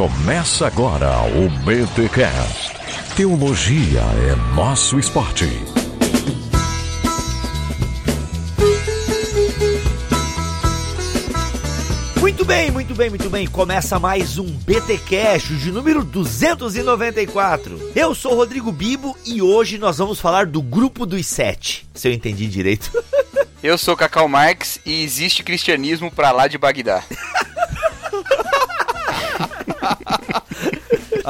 Começa agora o BTCast. Teologia é nosso esporte. Muito bem, muito bem, muito bem. Começa mais um BT Cash de número 294. Eu sou Rodrigo Bibo e hoje nós vamos falar do grupo dos sete. Se eu entendi direito. Eu sou Cacau Marx e existe cristianismo pra lá de Bagdá.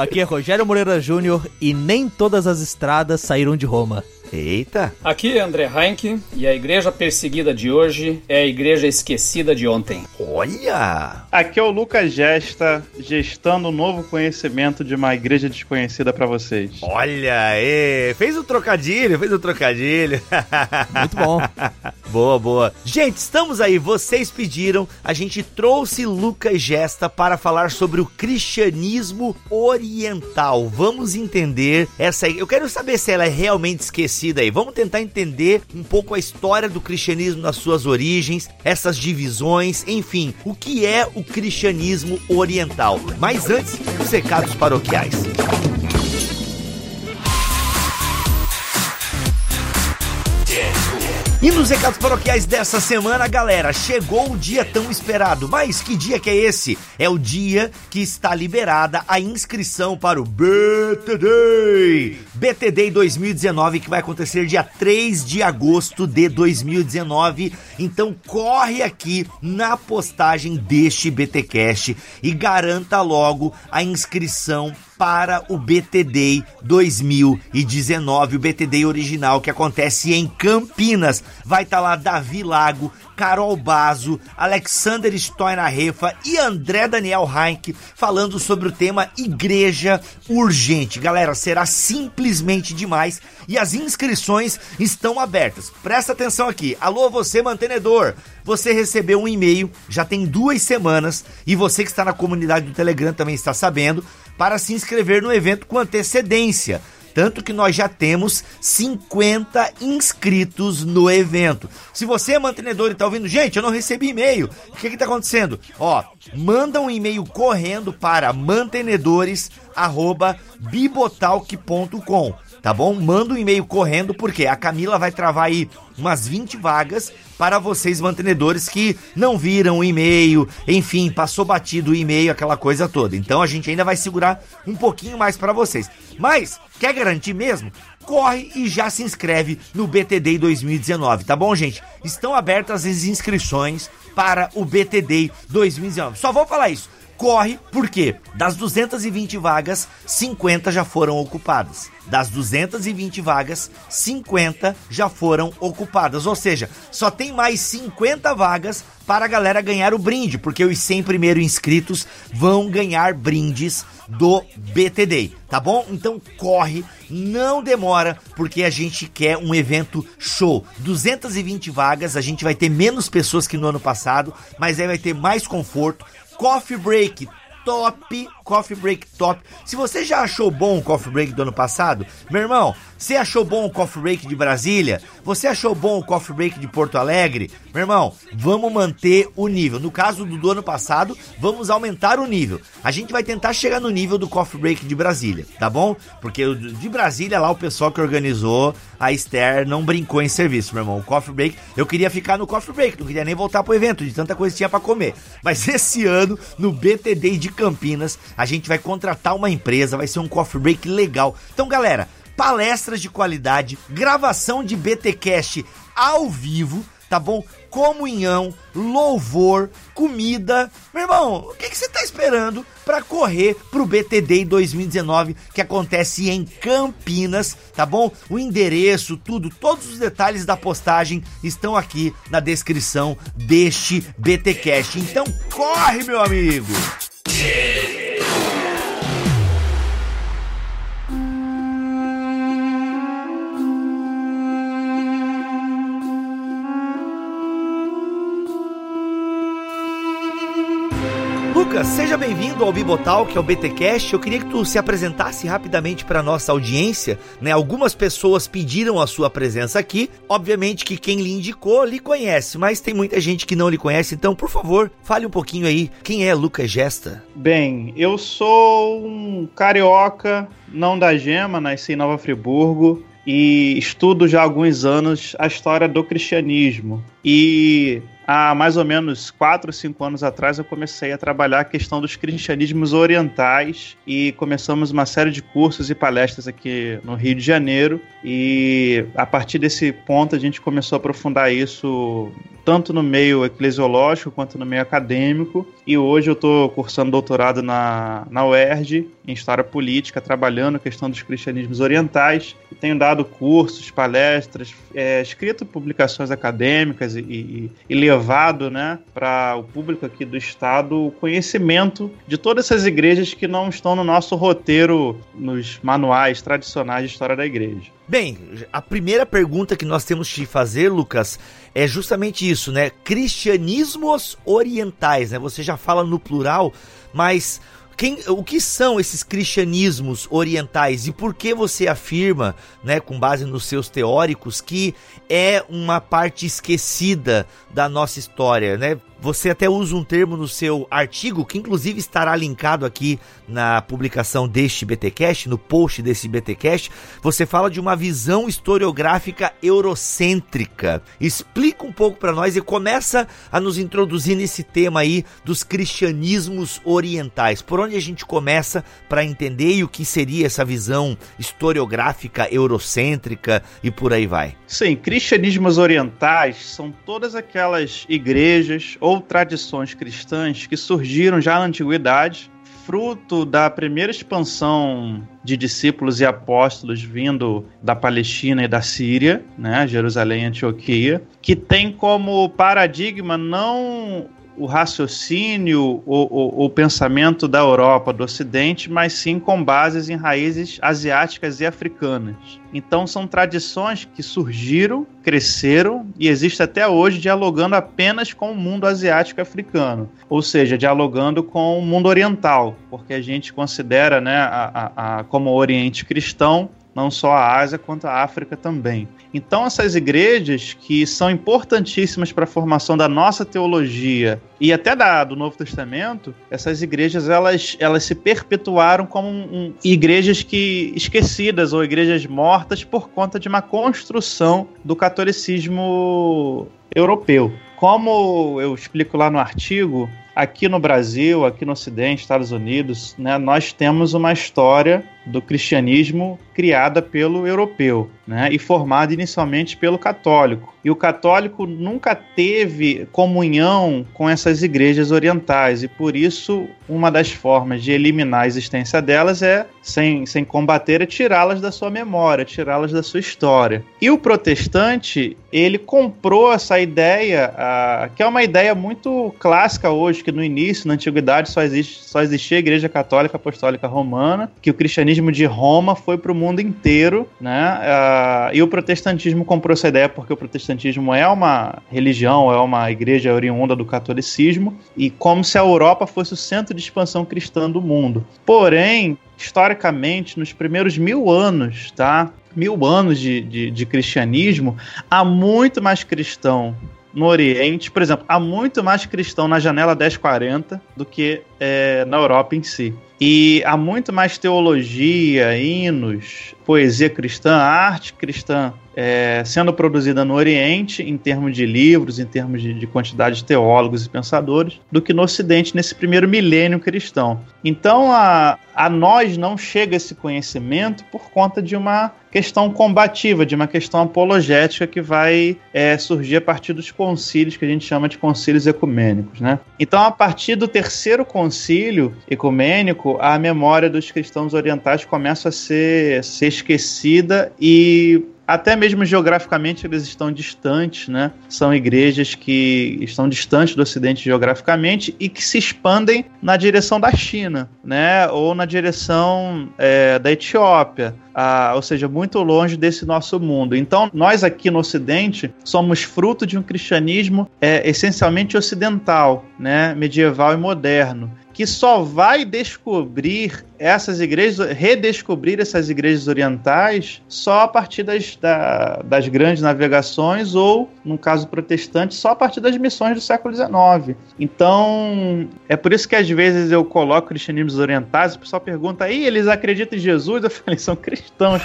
Aqui é Rogério Moreira Júnior e nem todas as estradas saíram de Roma. Eita! Aqui é André Heinck e a igreja perseguida de hoje é a igreja esquecida de ontem. Olha! Aqui é o Lucas Gesta, gestando um novo conhecimento de uma igreja desconhecida para vocês. Olha aí! Fez o um trocadilho, fez o um trocadilho. Muito bom. boa, boa. Gente, estamos aí, vocês pediram, a gente trouxe Lucas Gesta para falar sobre o cristianismo oriental. Vamos entender essa. Eu quero saber se ela é realmente esquecida aí. Vamos tentar entender um pouco a história do cristianismo nas suas origens, essas divisões, enfim, o que é o cristianismo oriental. Mas antes, os recados paroquiais. E nos recados paroquiais dessa semana, galera, chegou o dia tão esperado. Mas que dia que é esse? É o dia que está liberada a inscrição para o BTD. BTD 2019 que vai acontecer dia 3 de agosto de 2019. Então corre aqui na postagem deste BTcast e garanta logo a inscrição para o BTD 2019, o BTD original que acontece em Campinas. Vai estar tá lá Davi Lago, Carol Bazo, Alexander Stoinarefa e André Daniel Heinck falando sobre o tema Igreja Urgente. Galera, será simplesmente demais e as inscrições estão abertas. Presta atenção aqui. Alô, você mantenedor. Você recebeu um e-mail já tem duas semanas e você que está na comunidade do Telegram também está sabendo para se inscrever no evento com antecedência. Tanto que nós já temos 50 inscritos no evento. Se você é mantenedor e está ouvindo, gente, eu não recebi e-mail. O que está acontecendo? Ó, manda um e-mail correndo para mantenedores@bibotalk.com tá bom? Manda um e-mail correndo, porque a Camila vai travar aí umas 20 vagas para vocês mantenedores que não viram o e-mail, enfim, passou batido o e-mail, aquela coisa toda. Então a gente ainda vai segurar um pouquinho mais para vocês. Mas, quer garantir mesmo? Corre e já se inscreve no BTD 2019, tá bom, gente? Estão abertas as inscrições para o BTD 2019. Só vou falar isso corre, porque das 220 vagas, 50 já foram ocupadas. Das 220 vagas, 50 já foram ocupadas. Ou seja, só tem mais 50 vagas para a galera ganhar o brinde, porque os 100 primeiros inscritos vão ganhar brindes do BTD, tá bom? Então corre, não demora, porque a gente quer um evento show. 220 vagas, a gente vai ter menos pessoas que no ano passado, mas aí vai ter mais conforto Coffee Break top, Coffee Break top. Se você já achou bom o Coffee Break do ano passado, meu irmão, você achou bom o Coffee Break de Brasília? Você achou bom o Coffee Break de Porto Alegre? Meu irmão, vamos manter o nível. No caso do, do ano passado, vamos aumentar o nível. A gente vai tentar chegar no nível do Coffee Break de Brasília, tá bom? Porque de Brasília lá o pessoal que organizou a Esther não brincou em serviço, meu irmão. O Coffee Break, eu queria ficar no Coffee Break, não queria nem voltar pro evento, de tanta coisa que tinha para comer. Mas esse ano, no BTD de Campinas, a gente vai contratar uma empresa, vai ser um coffee break legal. Então, galera, palestras de qualidade, gravação de BTcast ao vivo, tá bom? Comunhão, louvor, comida. Meu irmão, o que, que você tá esperando para correr pro BTD 2019 que acontece em Campinas, tá bom? O endereço, tudo, todos os detalhes da postagem estão aqui na descrição deste BTcast. Então corre, meu amigo. Lucas, Seja bem-vindo ao Bibotal, que é o BTcast. Eu queria que tu se apresentasse rapidamente para nossa audiência, né? Algumas pessoas pediram a sua presença aqui. Obviamente que quem lhe indicou lhe conhece, mas tem muita gente que não lhe conhece. Então, por favor, fale um pouquinho aí. Quem é Lucas Gesta? Bem, eu sou um carioca, não da gema, nasci em Nova Friburgo e estudo já há alguns anos a história do cristianismo. E há mais ou menos 4, 5 anos atrás eu comecei a trabalhar a questão dos cristianismos orientais e começamos uma série de cursos e palestras aqui no Rio de Janeiro e a partir desse ponto a gente começou a aprofundar isso tanto no meio eclesiológico quanto no meio acadêmico. E hoje eu estou cursando doutorado na, na UERJ, em História Política, trabalhando a questão dos cristianismos orientais. Tenho dado cursos, palestras, é, escrito publicações acadêmicas e, e, e levado né, para o público aqui do Estado o conhecimento de todas essas igrejas que não estão no nosso roteiro, nos manuais tradicionais de história da igreja. Bem, a primeira pergunta que nós temos que fazer, Lucas, é justamente isso, né? Cristianismos orientais, né? Você já fala no plural, mas quem, o que são esses cristianismos orientais e por que você afirma, né, com base nos seus teóricos, que é uma parte esquecida da nossa história, né? Você até usa um termo no seu artigo, que inclusive estará linkado aqui na publicação deste BTcast, no post desse BTcast. Você fala de uma visão historiográfica eurocêntrica. Explica um pouco para nós e começa a nos introduzir nesse tema aí dos cristianismos orientais. Por onde a gente começa para entender o que seria essa visão historiográfica eurocêntrica e por aí vai? Sim, cristianismos orientais são todas aquelas igrejas ou tradições cristãs que surgiram já na antiguidade, fruto da primeira expansão de discípulos e apóstolos vindo da Palestina e da Síria, né, Jerusalém e Antioquia, que tem como paradigma não o raciocínio ou o pensamento da Europa, do Ocidente, mas sim com bases em raízes asiáticas e africanas. Então são tradições que surgiram, cresceram e existem até hoje dialogando apenas com o mundo asiático africano, ou seja, dialogando com o mundo oriental, porque a gente considera né, a, a, a como Oriente cristão não só a Ásia quanto a África também. Então essas igrejas que são importantíssimas para a formação da nossa teologia e até da, do Novo Testamento, essas igrejas elas, elas se perpetuaram como um, um, igrejas que esquecidas ou igrejas mortas por conta de uma construção do catolicismo europeu. Como eu explico lá no artigo, aqui no Brasil, aqui no Ocidente, Estados Unidos, né, nós temos uma história do cristianismo criada pelo europeu, né, e formada inicialmente pelo católico. E o católico nunca teve comunhão com essas igrejas orientais, e por isso uma das formas de eliminar a existência delas é, sem, sem combater, é tirá-las da sua memória, tirá-las da sua história. E o protestante, ele comprou essa ideia, uh, que é uma ideia muito clássica hoje, que no início, na antiguidade, só, existe, só existia a igreja católica apostólica romana, que o cristianismo de Roma foi para o mundo inteiro, né? Uh, e o protestantismo comprou essa ideia porque o protestantismo é uma religião, é uma igreja oriunda do catolicismo, e como se a Europa fosse o centro de expansão cristã do mundo. Porém, historicamente, nos primeiros mil anos, tá? Mil anos de, de, de cristianismo, há muito mais cristão no Oriente, por exemplo, há muito mais cristão na janela 1040 do que é, na Europa em si. E há muito mais teologia, hinos, poesia cristã, arte cristã é, sendo produzida no Oriente, em termos de livros, em termos de, de, quantidade de teólogos e pensadores, do que no Ocidente, nesse primeiro milênio cristão. Então, a, a nós não chega esse conhecimento por conta de uma questão combativa, de uma questão apologética que vai é, surgir a partir dos concílios, que a gente chama de concílios ecumênicos. Né? Então, a partir do terceiro concílio ecumênico, a memória dos cristãos orientais começa a ser, ser esquecida e até mesmo geograficamente eles estão distantes, né? São igrejas que estão distantes do Ocidente geograficamente e que se expandem na direção da China, né? Ou na direção é, da Etiópia. Ah, ou seja, muito longe desse nosso mundo. Então, nós aqui no Ocidente somos fruto de um cristianismo é, essencialmente ocidental, né, medieval e moderno. Que só vai descobrir essas igrejas, redescobrir essas igrejas orientais só a partir das, da, das grandes navegações ou, no caso protestante, só a partir das missões do século XIX. Então, é por isso que às vezes eu coloco cristianismos orientais, o pessoal pergunta, aí eles acreditam em Jesus? Eu falei, são cristãos.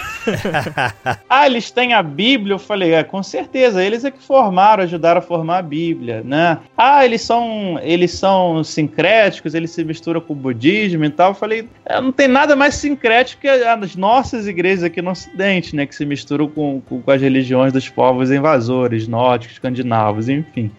ah, eles têm a Bíblia? Eu falei, é, com certeza, eles é que formaram, ajudaram a formar a Bíblia, né? Ah, eles são, eles são sincréticos, eles se misturam com o budismo e tal. Eu falei, é, não tem nada mais sincrético que as nossas igrejas aqui no Ocidente, né? Que se misturam com, com, com as religiões dos povos invasores, nórdicos, escandinavos, enfim.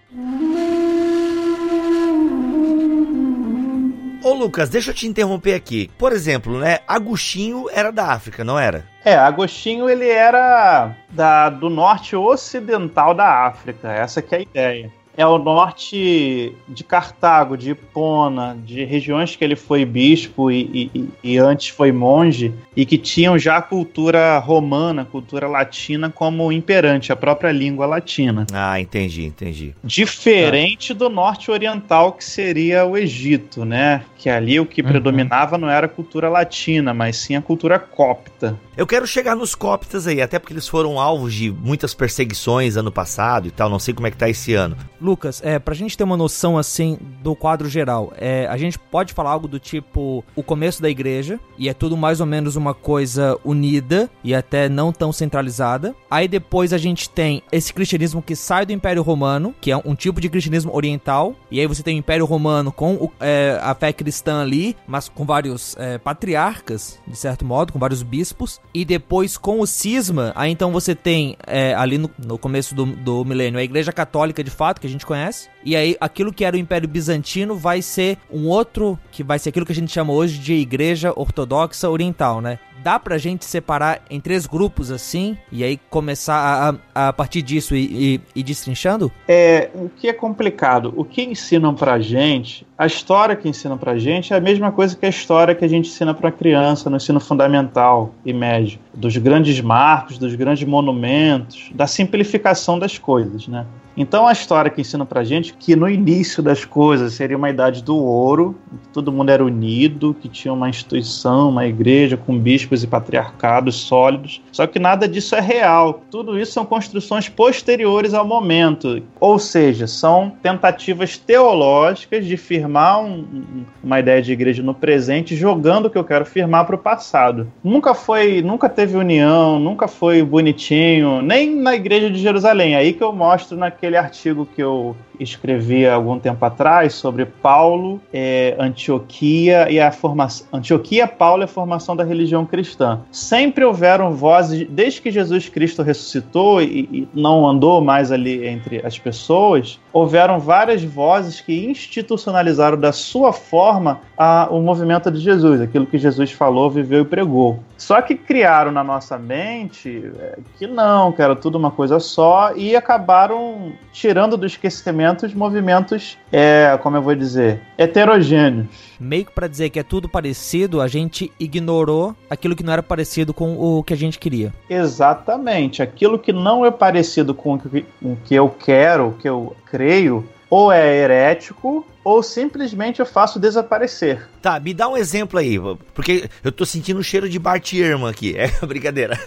Ô Lucas, deixa eu te interromper aqui. Por exemplo, né? Agostinho era da África, não era? É, Agostinho ele era da, do norte ocidental da África, essa que é a ideia é o norte de Cartago, de Hipona, de regiões que ele foi bispo e, e, e, antes foi monge, e que tinham já cultura romana, cultura latina como imperante, a própria língua latina. Ah, entendi, entendi. Diferente do norte oriental, que seria o Egito, né? Que ali o que uhum. predominava não era a cultura latina, mas sim a cultura copta. Eu quero chegar nos coptas aí, até porque eles foram alvos de muitas perseguições ano passado e tal, não sei como é que tá esse ano. Lucas, é, pra gente ter uma noção assim do quadro geral, é, a gente pode falar algo do tipo o começo da igreja, e é tudo mais ou menos uma coisa unida e até não tão centralizada. Aí depois a gente tem esse cristianismo que sai do Império Romano, que é um tipo de cristianismo oriental, e aí você tem o Império Romano com o, é, a fé cristã ali, mas com vários é, patriarcas, de certo modo, com vários bispos, e depois com o cisma, aí então você tem é, ali no, no começo do, do milênio a Igreja Católica de fato, que a gente gente conhece. E aí aquilo que era o Império Bizantino vai ser um outro, que vai ser aquilo que a gente chama hoje de Igreja Ortodoxa Oriental, né? Dá pra gente separar em três grupos assim, e aí começar a, a partir disso e, e, e destrinchando? É, o que é complicado, o que ensinam pra gente, a história que ensinam pra gente é a mesma coisa que a história que a gente ensina pra criança no ensino fundamental e médio, dos grandes marcos, dos grandes monumentos, da simplificação das coisas, né? Então a história que ensina pra gente que no início das coisas seria uma idade do ouro, que todo mundo era unido, que tinha uma instituição, uma igreja com bispos e patriarcados sólidos. Só que nada disso é real. Tudo isso são construções posteriores ao momento. Ou seja, são tentativas teológicas de firmar um, uma ideia de igreja no presente, jogando o que eu quero firmar para o passado. Nunca foi, nunca teve união, nunca foi bonitinho, nem na igreja de Jerusalém. Aí que eu mostro naquele aquele artigo que eu escrevi há algum tempo atrás sobre Paulo, é, Antioquia e a formação. Antioquia, Paulo e a formação da religião cristã. Sempre houveram vozes, desde que Jesus Cristo ressuscitou e, e não andou mais ali entre as pessoas, houveram várias vozes que institucionalizaram da sua forma a, o movimento de Jesus, aquilo que Jesus falou, viveu e pregou. Só que criaram na nossa mente é, que não, que era tudo uma coisa só e acabaram tirando do esquecimento os movimentos, é, como eu vou dizer, heterogêneos. Meio que para dizer que é tudo parecido, a gente ignorou aquilo que não era parecido com o que a gente queria. Exatamente. Aquilo que não é parecido com o que, o que eu quero, o que eu creio, ou é herético ou simplesmente eu faço desaparecer. Tá, me dá um exemplo aí, porque eu tô sentindo um cheiro de Bart Ehrman aqui. É brincadeira.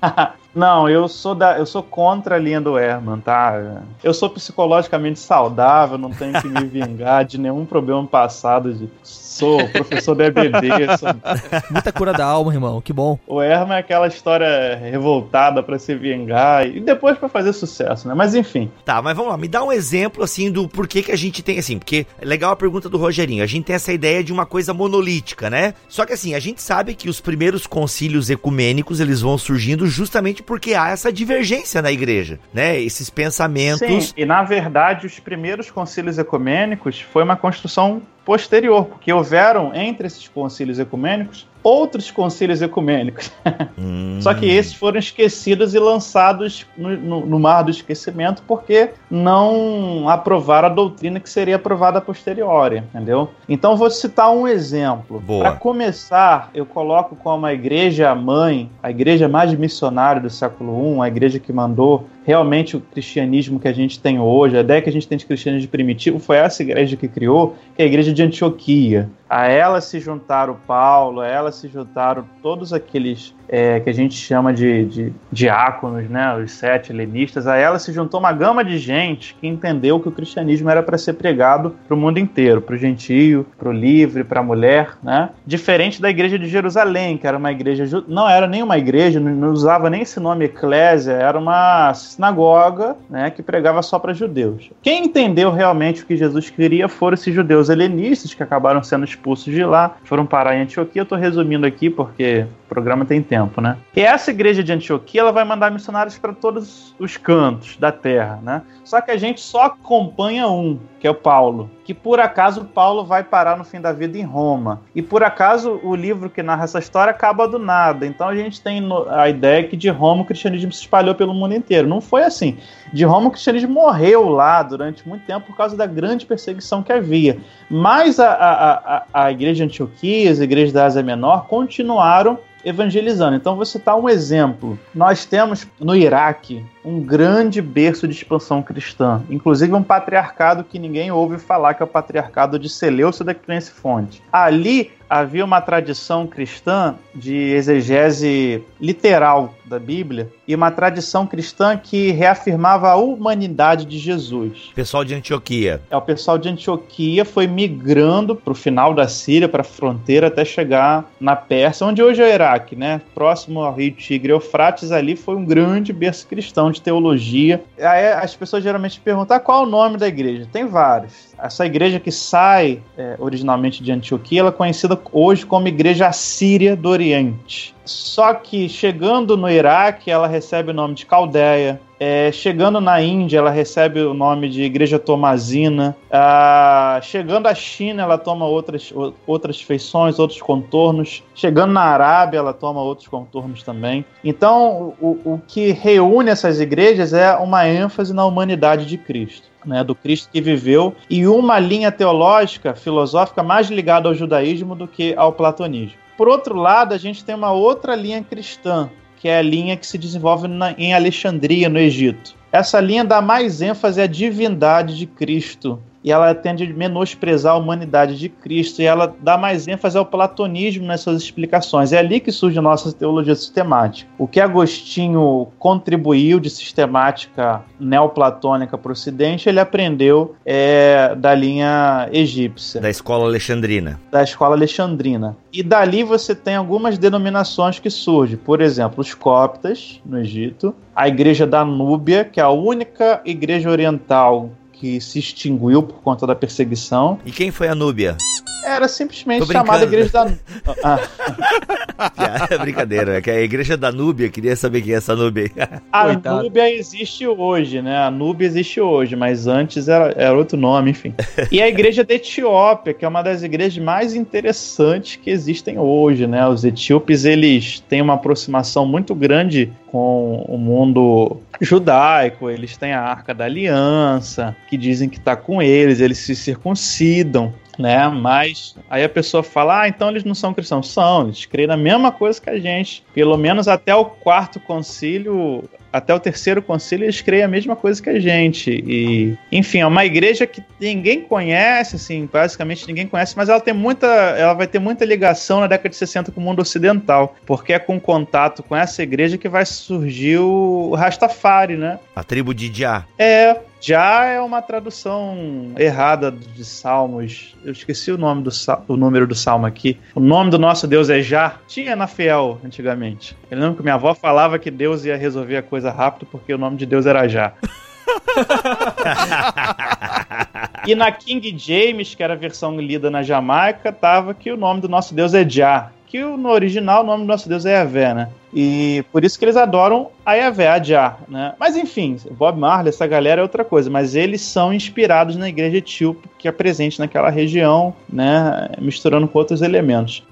não, eu sou da, eu sou contra a linha do Herman, tá? Eu sou psicologicamente saudável, não tenho que me vingar de nenhum problema passado de sou professor do EBD. Sou... Muita cura da alma, irmão, que bom. O Herman é aquela história revoltada para se vingar e depois para fazer sucesso, né? Mas enfim. Tá, mas vamos lá, me dá um exemplo assim do porquê que a gente tem assim, porque é legal a pergunta do Rogerinho. A gente tem essa ideia de uma coisa monolítica, né? Só que assim, a gente sabe que os primeiros concílios ecumênicos, eles vão surgindo justamente porque há essa divergência na igreja, né? Esses pensamentos. Sim, e na verdade, os primeiros concílios ecumênicos foi uma construção posterior, porque houveram entre esses concílios ecumênicos outros concílios ecumênicos. Hum. Só que esses foram esquecidos e lançados no, no, no, mar do esquecimento porque não aprovaram a doutrina que seria aprovada a posteriori, entendeu? Então vou citar um exemplo. Para começar, eu coloco como a igreja mãe, a igreja mais missionária do século I, a igreja que mandou realmente o cristianismo que a gente tem hoje, a ideia que a gente tem de cristianismo primitivo, foi essa igreja que criou, que é a igreja de Antioquia. A ela se juntaram Paulo, a ela se juntaram todos aqueles é, que a gente chama de, de diáconos, né, os sete helenistas, a ela se juntou uma gama de gente que entendeu que o cristianismo era para ser pregado para o mundo inteiro, para o gentio, para o livre, para a mulher, né? Diferente da igreja de Jerusalém, que era uma igreja, não era nem uma igreja, não usava nem esse nome eclésia, era uma sinagoga, né, que pregava só para judeus. Quem entendeu realmente o que Jesus queria foram esses judeus helenistas que acabaram sendo expulsos de lá, foram parar em Antioquia. Eu estou resumindo aqui porque programa tem tempo, né? E essa igreja de Antioquia, ela vai mandar missionários para todos os cantos da terra, né? Só que a gente só acompanha um, que é o Paulo, que por acaso Paulo vai parar no fim da vida em Roma. E por acaso o livro que narra essa história acaba do nada. Então a gente tem a ideia que de Roma o cristianismo se espalhou pelo mundo inteiro. Não foi assim. De Roma o cristianismo morreu lá durante muito tempo por causa da grande perseguição que havia. Mas a, a, a, a igreja de Antioquia, as igrejas da Ásia Menor continuaram evangelizando. Então, vou citar um exemplo. Nós temos no Iraque um grande berço de expansão cristã, inclusive um patriarcado que ninguém ouve falar, que é o patriarcado de Seleucia da Crense Fonte. Ali havia uma tradição cristã de exegese literal da Bíblia e uma tradição cristã que reafirmava a humanidade de Jesus. Pessoal de Antioquia. É, o pessoal de Antioquia foi migrando para o final da Síria, para a fronteira, até chegar na Pérsia, onde hoje é o Iraque, né? Próximo ao rio Tigre Eufrates, ali foi um grande berço cristão de teologia. Aí as pessoas geralmente perguntam ah, qual é o nome da igreja. Tem vários. Essa igreja que sai é, originalmente de Antioquia, ela é conhecida hoje como Igreja Assíria do Oriente. Só que chegando no Iraque, ela recebe o nome de Caldeia. É, chegando na Índia, ela recebe o nome de Igreja Tomazina. Ah, chegando à China, ela toma outras, outras feições, outros contornos. Chegando na Arábia, ela toma outros contornos também. Então, o, o que reúne essas igrejas é uma ênfase na humanidade de Cristo. Né, do Cristo que viveu, e uma linha teológica, filosófica, mais ligada ao judaísmo do que ao platonismo. Por outro lado, a gente tem uma outra linha cristã, que é a linha que se desenvolve na, em Alexandria, no Egito. Essa linha dá mais ênfase à divindade de Cristo e ela tende a menosprezar a humanidade de Cristo e ela dá mais ênfase ao platonismo nessas explicações. É ali que surge a nossa teologia sistemática. O que Agostinho contribuiu de sistemática neoplatônica para o Ocidente, ele aprendeu é, da linha egípcia. Da escola alexandrina. Da escola alexandrina. E dali você tem algumas denominações que surgem. Por exemplo, os coptas, no Egito, a igreja da Núbia, que é a única igreja oriental que se extinguiu por conta da perseguição. E quem foi a Núbia? Era simplesmente chamada Igreja da ah. é brincadeira, é que a Igreja da Núbia, queria saber quem é essa Núbia. a Coitado. Núbia existe hoje, né? A Núbia existe hoje, mas antes era, era outro nome, enfim. E a Igreja da Etiópia, que é uma das igrejas mais interessantes que existem hoje, né? Os etíopes, eles têm uma aproximação muito grande com o mundo judaico, eles têm a Arca da Aliança, que dizem que está com eles, eles se circuncidam né? Mas aí a pessoa fala, ah, então eles não são cristãos. São, eles creem na mesma coisa que a gente. Pelo menos até o quarto concílio, até o terceiro concílio, eles creem a mesma coisa que a gente. E, enfim, é uma igreja que ninguém conhece, assim, basicamente ninguém conhece, mas ela tem muita. Ela vai ter muita ligação na década de 60 com o mundo ocidental. Porque é com contato com essa igreja que vai surgir o Rastafari, né? A tribo de Jah. É, já é uma tradução errada de Salmos. Eu esqueci o nome do o número do Salmo aqui. O nome do nosso Deus é Já. Tinha na Fiel antigamente. Eu lembro que minha avó falava que Deus ia resolver a coisa rápido porque o nome de Deus era Já. e na King James, que era a versão lida na Jamaica, tava que o nome do nosso Deus é Já que no original o nome do nosso Deus é Yahvé, né? E por isso que eles adoram a Yahvé, a Jah, né? Mas enfim, Bob Marley, essa galera é outra coisa, mas eles são inspirados na igreja etíope que é presente naquela região, né? Misturando com outros elementos.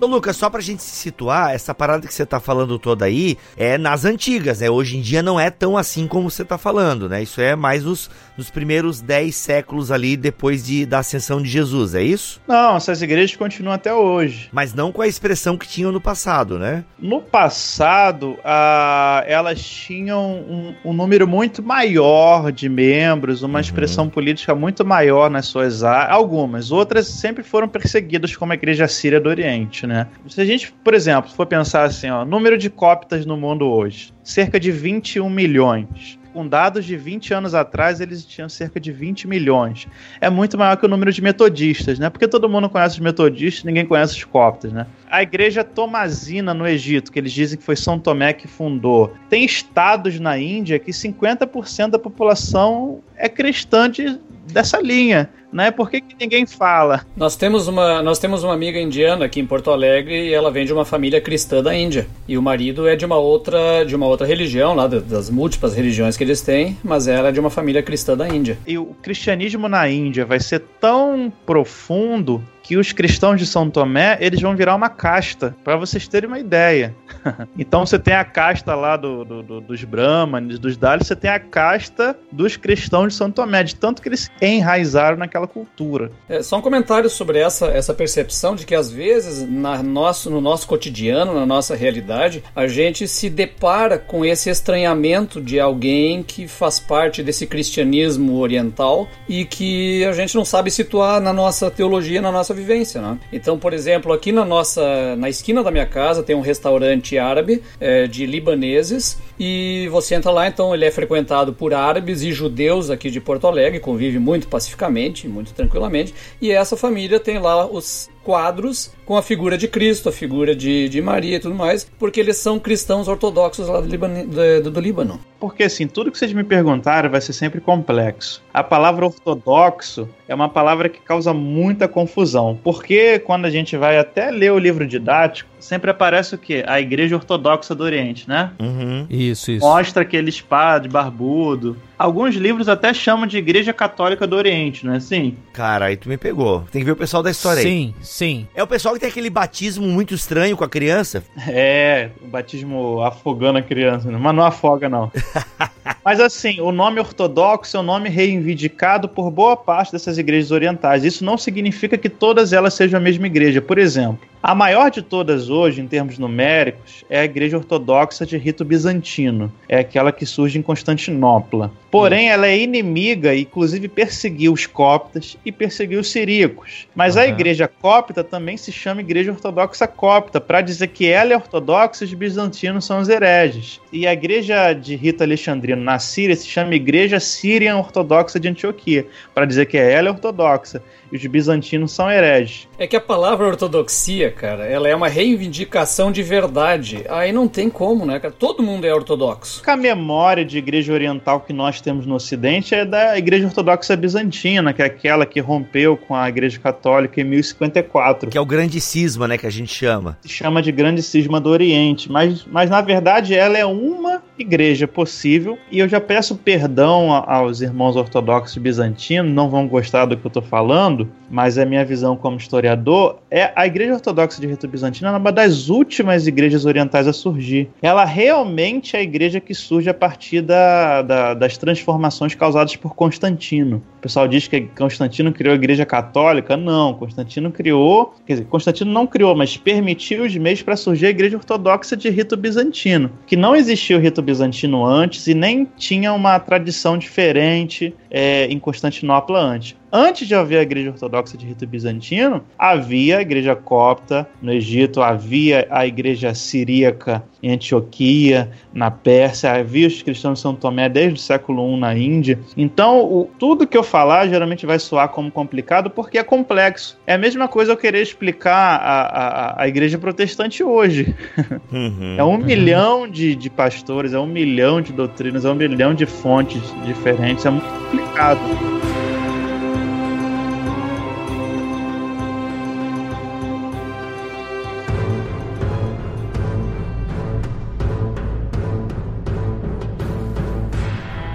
Ô, Lucas, só pra gente se situar, essa parada que você tá falando toda aí é nas antigas, né? Hoje em dia não é tão assim como você tá falando, né? Isso é mais os, nos primeiros 10 séculos ali depois de, da ascensão de Jesus, é isso? Não, essas igrejas continuam até hoje. Mas não com a expressão que tinham no passado, né? No passado, ah, elas tinham um, um número muito maior de membros, uma expressão política muito maior nas suas áreas. Algumas, outras sempre foram perseguidas, como a Igreja Síria do Oriente, né? Se a gente, por exemplo, for pensar assim, ó, número de cóptas no mundo hoje, cerca de 21 milhões. Com dados de 20 anos atrás, eles tinham cerca de 20 milhões. É muito maior que o número de metodistas, né? Porque todo mundo conhece os metodistas, ninguém conhece os coptas, né? A igreja tomazina no Egito, que eles dizem que foi São Tomé que fundou. Tem estados na Índia que 50% da população é cristã de, dessa linha, né? Por que, que ninguém fala? Nós temos, uma, nós temos uma amiga indiana aqui em Porto Alegre e ela vem de uma família cristã da Índia. E o marido é de uma outra, de uma outra religião, lá das múltiplas religiões que eles têm, mas ela é de uma família cristã da Índia. E o cristianismo na Índia vai ser tão profundo que os cristãos de São Tomé eles vão virar uma casta, para vocês terem uma ideia. então você tem a casta lá do, do, do, dos Brahmanes, dos Dalits, você tem a casta dos cristãos de São Tomé, de tanto que eles enraizaram naquela cultura. É, só um comentário sobre essa, essa percepção de que às vezes na nosso, no nosso cotidiano, na nossa realidade, a gente se depara com esse estranhamento de alguém que faz parte desse cristianismo oriental e que a gente não sabe situar na nossa teologia, na nossa vivência, né? Então, por exemplo, aqui na nossa, na esquina da minha casa tem um restaurante árabe é, de libaneses e você entra lá, então ele é frequentado por árabes e judeus aqui de Porto Alegre, convive muito pacificamente, muito tranquilamente, e essa família tem lá os quadros com a figura de Cristo, a figura de, de Maria e tudo mais, porque eles são cristãos ortodoxos lá do, Líbano, do, do Líbano. Porque assim, tudo que vocês me perguntaram vai ser sempre complexo. A palavra ortodoxo é uma palavra que causa muita confusão, porque quando a gente vai até ler o livro didático, sempre aparece o quê? A Igreja Ortodoxa do Oriente, né? Uhum. Isso, isso. Mostra aquele padre barbudo. Alguns livros até chamam de Igreja Católica do Oriente, não é assim? Cara, aí tu me pegou. Tem que ver o pessoal da história aí. Sim, sim. É o pessoal que tem aquele batismo muito estranho com a criança. É, o batismo afogando a criança, né? mas não afoga, não. Mas assim, o nome ortodoxo é um nome reivindicado por boa parte dessas igrejas orientais. Isso não significa que todas elas sejam a mesma igreja. Por exemplo, a maior de todas hoje, em termos numéricos, é a igreja ortodoxa de rito bizantino. É aquela que surge em Constantinopla. Porém, ela é inimiga, inclusive perseguiu os coptas e perseguiu os siríacos. Mas a Uhum. igreja copta também se chama igreja ortodoxa copta, para dizer que ela é ortodoxa e os bizantinos são os hereges. E a igreja de rito alexandrino na Síria se chama igreja síria ortodoxa de Antioquia, para dizer que ela é ortodoxa e os bizantinos são hereges. É que a palavra ortodoxia, cara, ela é uma reivindicação de verdade. Aí não tem como, né, cara? Todo mundo é ortodoxo. A memória de igreja oriental que nós temos no Ocidente é da igreja ortodoxa bizantina, que é aquela que rompeu com a igreja católica em 1054. Que é o grande cisma, né, que a gente chama. se chama de Grande Cisma do Oriente, mas, mas na verdade ela é uma igreja possível e eu já peço perdão aos irmãos ortodoxos bizantinos, não vão gostar do que eu estou falando, mas a minha visão como historiador é a igreja ortodoxa de rito bizantino é uma das últimas igrejas orientais a surgir. Ela realmente é a igreja que surge a partir da, da- das transformações causadas por Constantino. O pessoal diz que Constantino criou a igreja católica. Não, Constantino criou, quer dizer, Constantino não criou, mas permitiu os meios para surgir a igreja ortodoxa de rito bizantino, que não existia o rito bizantino antes e nem tinha uma tradição diferente é, em Constantinopla antes. Antes de haver a igreja ortodoxa de rito bizantino, havia a igreja copta no Egito, havia a igreja siríaca em Antioquia, na Pérsia, havia os cristãos de São Tomé desde o século I na Índia. Então, o- tudo que eu falar geralmente vai soar como complicado porque é complexo. É a mesma coisa eu querer explicar a, a, a igreja protestante hoje. Uhum. É um milhão de, de pastores, é um milhão de doutrinas, é um milhão de fontes diferentes, é muito complicado.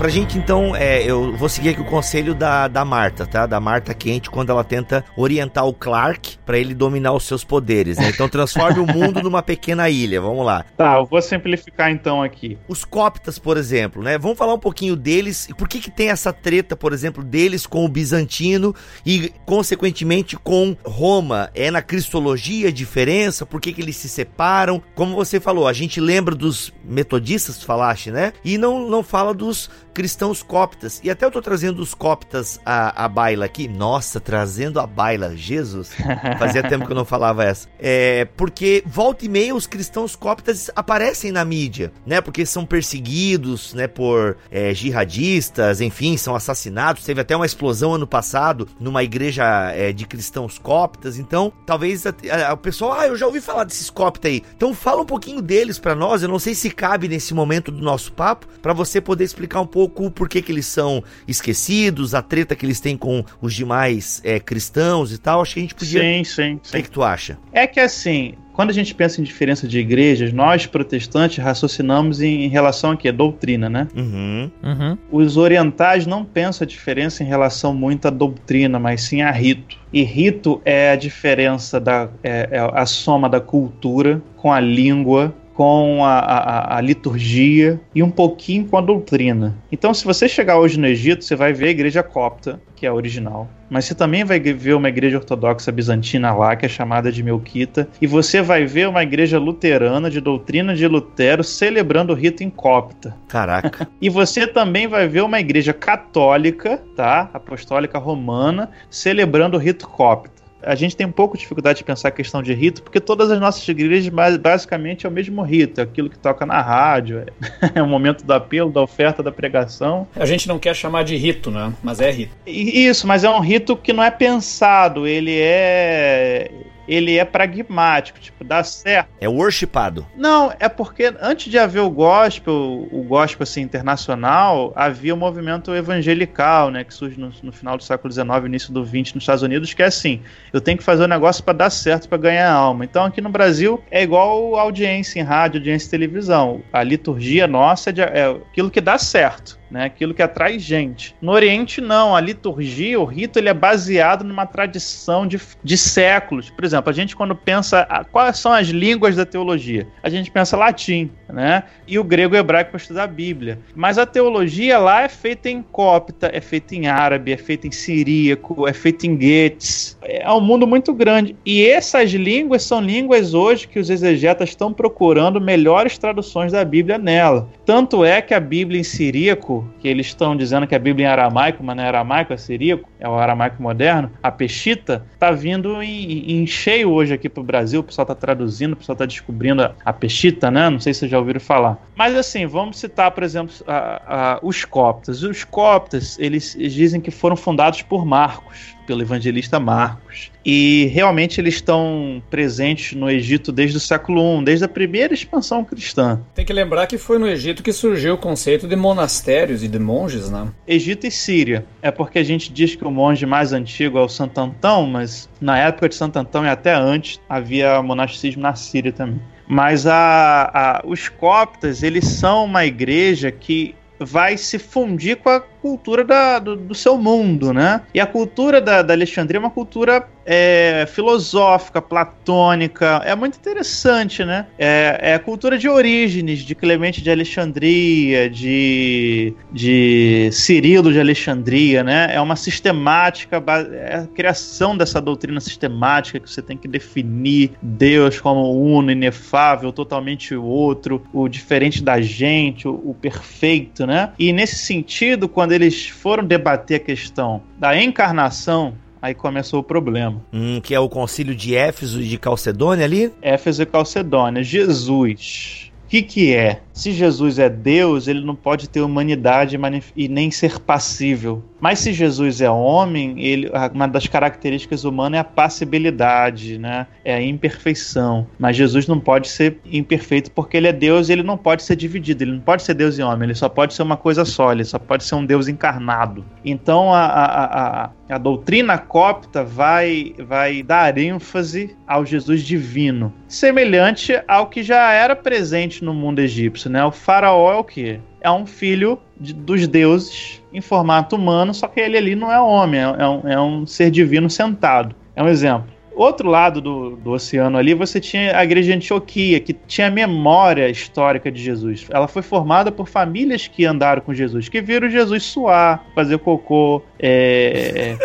Pra gente então, é, eu vou seguir aqui o conselho da, da Marta, tá? Da Marta Quente, quando ela tenta orientar o Clark para ele dominar os seus poderes, né? Então transforme o mundo numa pequena ilha, vamos lá. Tá, eu vou simplificar então aqui. Os coptas, por exemplo, né? Vamos falar um pouquinho deles. Por que que tem essa treta, por exemplo, deles com o bizantino e, consequentemente, com Roma? É na cristologia a diferença? Por que que eles se separam? Como você falou, a gente lembra dos metodistas, falaste, né? E não, não fala dos cristãos coptas. E até eu tô trazendo os coptas à, à baila aqui. Nossa, trazendo a baila. Jesus. Fazia tempo que eu não falava essa. É, porque volta e meia os cristãos coptas aparecem na mídia, né? Porque são perseguidos, né? Por é, jihadistas, enfim, são assassinados. Teve até uma explosão ano passado numa igreja é, de cristãos coptas. Então, talvez a, a, o pessoal, ah, eu já ouvi falar desses coptas aí. Então, fala um pouquinho deles para nós. Eu não sei se cabe nesse momento do nosso papo, para você poder explicar um pouco por que, que eles são esquecidos, a treta que eles têm com os demais é, cristãos e tal. Acho que a gente podia. Sim, sim, O que, sim. que tu acha? É que assim, quando a gente pensa em diferença de igrejas, nós protestantes raciocinamos em, em relação a quê? Doutrina, né? Uhum. Uhum. Os orientais não pensam a diferença em relação muito à doutrina, mas sim a rito. E rito é a diferença da é, é a soma da cultura com a língua, com a, a- a liturgia e um pouquinho com a doutrina. Então, se você chegar hoje no Egito, você vai ver a igreja copta, que é a original. Mas você também vai ver uma igreja ortodoxa bizantina lá, que é chamada de Melquita. E você vai ver uma igreja luterana, de doutrina de Lutero, celebrando o rito em copta. Caraca. E você também vai ver uma igreja católica, tá? Apostólica romana, celebrando o rito copta. A gente tem um pouco de dificuldade de pensar a questão de rito, porque todas as nossas igrejas bas- basicamente é o mesmo rito, é aquilo que toca na rádio, é, é o momento do apelo, da oferta, da pregação. A gente não quer chamar de rito, né? Mas é rito. Isso, mas é um rito que não é pensado, ele é ele é pragmático, tipo, dá certo. É worshipado. Não, é porque antes de haver o gospel, o gospel assim, internacional, havia o movimento evangelical, né, que surge no, no final do século XIX, início do XX nos Estados Unidos, que é assim, eu tenho que fazer um negócio para dar certo, para ganhar alma. Então aqui no Brasil é igual audiência em rádio, audiência em televisão. A liturgia nossa é, de- é aquilo que dá certo. Né, aquilo que atrai gente. No Oriente, não. A liturgia, o rito, ele é baseado numa tradição de, de séculos. Por exemplo, a gente, quando pensa ah, quais são as línguas da teologia, a gente pensa latim, né? E o grego e o hebraico para estudar a Bíblia. Mas a teologia lá é feita em copta, é feita em árabe, é feita em siríaco, é feita em guetes. É um mundo muito grande. E essas línguas são línguas hoje que os exegetas estão procurando melhores traduções da Bíblia nela. Tanto é que a Bíblia em siríaco, que eles estão dizendo que a Bíblia em aramaico, mas não é aramaico, é siríaco, é o aramaico moderno, a Peshita, tá vindo em, em cheio hoje aqui pro Brasil, o pessoal tá traduzindo, o pessoal tá descobrindo a, a Peshita, né? Não sei se vocês já ouviram falar. Mas assim, vamos citar, por exemplo, a- a- os coptas. Os coptas, eles dizem que foram fundados por Marcos, pelo evangelista Marcos. E realmente eles estão presentes no Egito desde o século I, desde a primeira expansão cristã. Tem que lembrar que foi no Egito que surgiu o conceito de monastérios e de monges, né? Egito e Síria. É porque a gente diz que o monge mais antigo é o Santo Antão, mas na época de Santo Antão e até antes havia monasticismo na Síria também. Mas a, a- os coptas, eles são uma igreja que vai se fundir com a cultura da- do, do seu mundo, né? E a cultura da, da Alexandria é uma cultura é, filosófica, platônica, é muito interessante, né? É, é a cultura de Orígenes, de Clemente de Alexandria, de, de Cirilo de Alexandria, né? É uma sistemática, é a criação dessa doutrina sistemática que você tem que definir Deus como uno, inefável, totalmente o outro, o diferente da gente, o, o perfeito, né? E nesse sentido, quando eles foram debater a questão da encarnação, aí começou o problema. Hum, que é o concílio de Éfeso e de Calcedônia ali. Éfeso e Calcedônia, Jesus. O que, que é? Se Jesus é Deus, ele não pode ter humanidade e nem ser passível. Mas se Jesus é homem, ele, uma das características humanas é a passibilidade, né? é a imperfeição. Mas Jesus não pode ser imperfeito porque ele é Deus e ele não pode ser dividido. Ele não pode ser Deus e homem, ele só pode ser uma coisa só, ele só pode ser um Deus encarnado. Então a, a, a- a doutrina copta vai, vai dar ênfase ao Jesus divino, semelhante ao que já era presente no mundo egípcio. Isso, né? O faraó é o quê? É um filho de, dos deuses em formato humano, só que ele ali não é homem, é, é um, é um ser divino sentado. É um exemplo. Outro lado do, do oceano ali, você tinha a igreja de Antioquia, que tinha memória histórica de Jesus. Ela foi formada por famílias que andaram com Jesus, que viram Jesus suar, fazer cocô, é,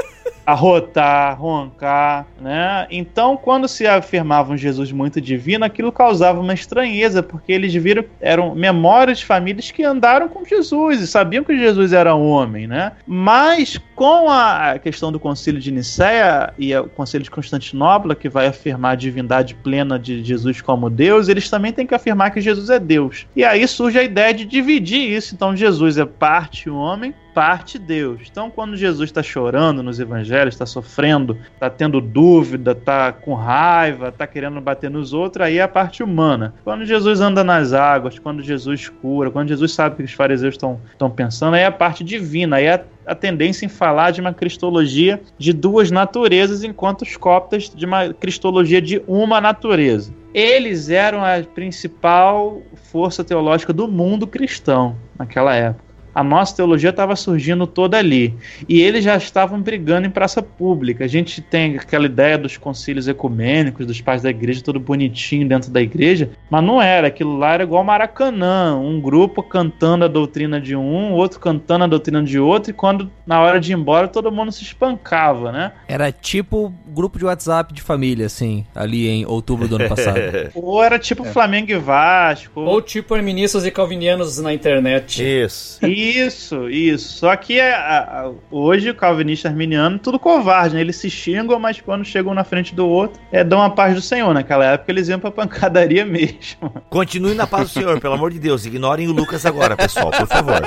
arrotar, roncar, né? Então, quando se afirmava um Jesus muito divino, aquilo causava uma estranheza, porque eles viram eram memórias de famílias que andaram com Jesus e sabiam que Jesus era homem, né? Mas com a questão do Concílio de Nicéia e o Concílio de Constantinopla, que vai afirmar a divindade plena de Jesus como Deus, eles também têm que afirmar que Jesus é Deus. E aí surge a ideia de dividir isso. Então, Jesus é parte homem, parte Deus. Então, quando Jesus está chorando nos evangelhos, está sofrendo, está tendo dúvida, está com raiva, está querendo bater nos outros, aí é a parte humana. Quando Jesus anda nas águas, quando Jesus cura, quando Jesus sabe o que os fariseus estão pensando, aí é a parte divina, aí é a, a tendência em falar de uma cristologia de duas naturezas, enquanto os coptas de uma cristologia de uma natureza. Eles eram a principal força teológica do mundo cristão naquela época a nossa teologia estava surgindo toda ali. E eles já estavam brigando em praça pública. A gente tem aquela ideia dos concílios ecumênicos, dos pais da igreja, tudo bonitinho dentro da igreja, mas não era. Aquilo lá era igual Maracanã um grupo cantando a doutrina de um, outro cantando a doutrina de outro, e quando na hora de ir embora todo mundo se espancava, né? Era tipo grupo de WhatsApp de família, assim, ali em outubro do ano passado. Ou era tipo é. Flamengo e Vasco. Ou tipo arministas e calvinianos na internet. Isso. E isso, isso. Só que a, a, hoje o calvinista arminiano, tudo covarde, né? Eles se xingam, mas quando chegam na frente do outro, é, dão a paz do Senhor. Naquela época eles iam pra pancadaria mesmo. Continue na paz do Senhor, pelo amor de Deus. Ignorem o Lucas agora, pessoal, por favor.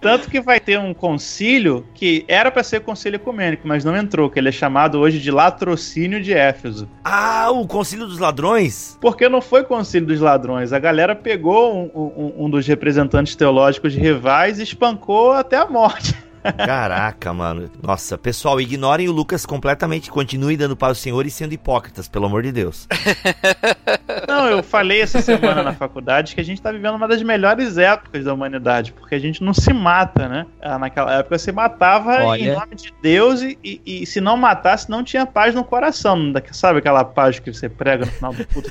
Tanto que vai ter um concílio que era para ser concílio ecumênico, mas não entrou, que ele é chamado hoje de latrocínio de Éfeso. Ah, o concílio dos ladrões? Porque não foi concílio dos ladrões. A galera pegou um, um, um dos representantes teológicos de rivais e espancou até a morte. Caraca, mano. Nossa, pessoal, ignorem o Lucas completamente. Continue dando para o Senhor e sendo hipócritas, pelo amor de Deus. Não, eu falei essa semana na faculdade que a gente tá vivendo uma das melhores épocas da humanidade, porque a gente não se mata, né? Ah, naquela época se matava Olha. em nome de Deus e, e, e, se não matasse, não tinha paz no coração. Sabe aquela paz que você prega no final do culto?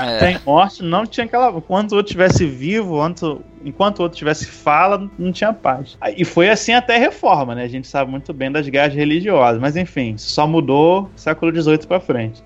É. Tem morte, não tinha aquela. Enquanto o outro estivesse vivo, enquanto, enquanto o outro tivesse fala, não tinha paz. E foi assim até a reforma, né? A gente sabe muito bem das guerras religiosas. Mas enfim, só mudou século XVIII para frente.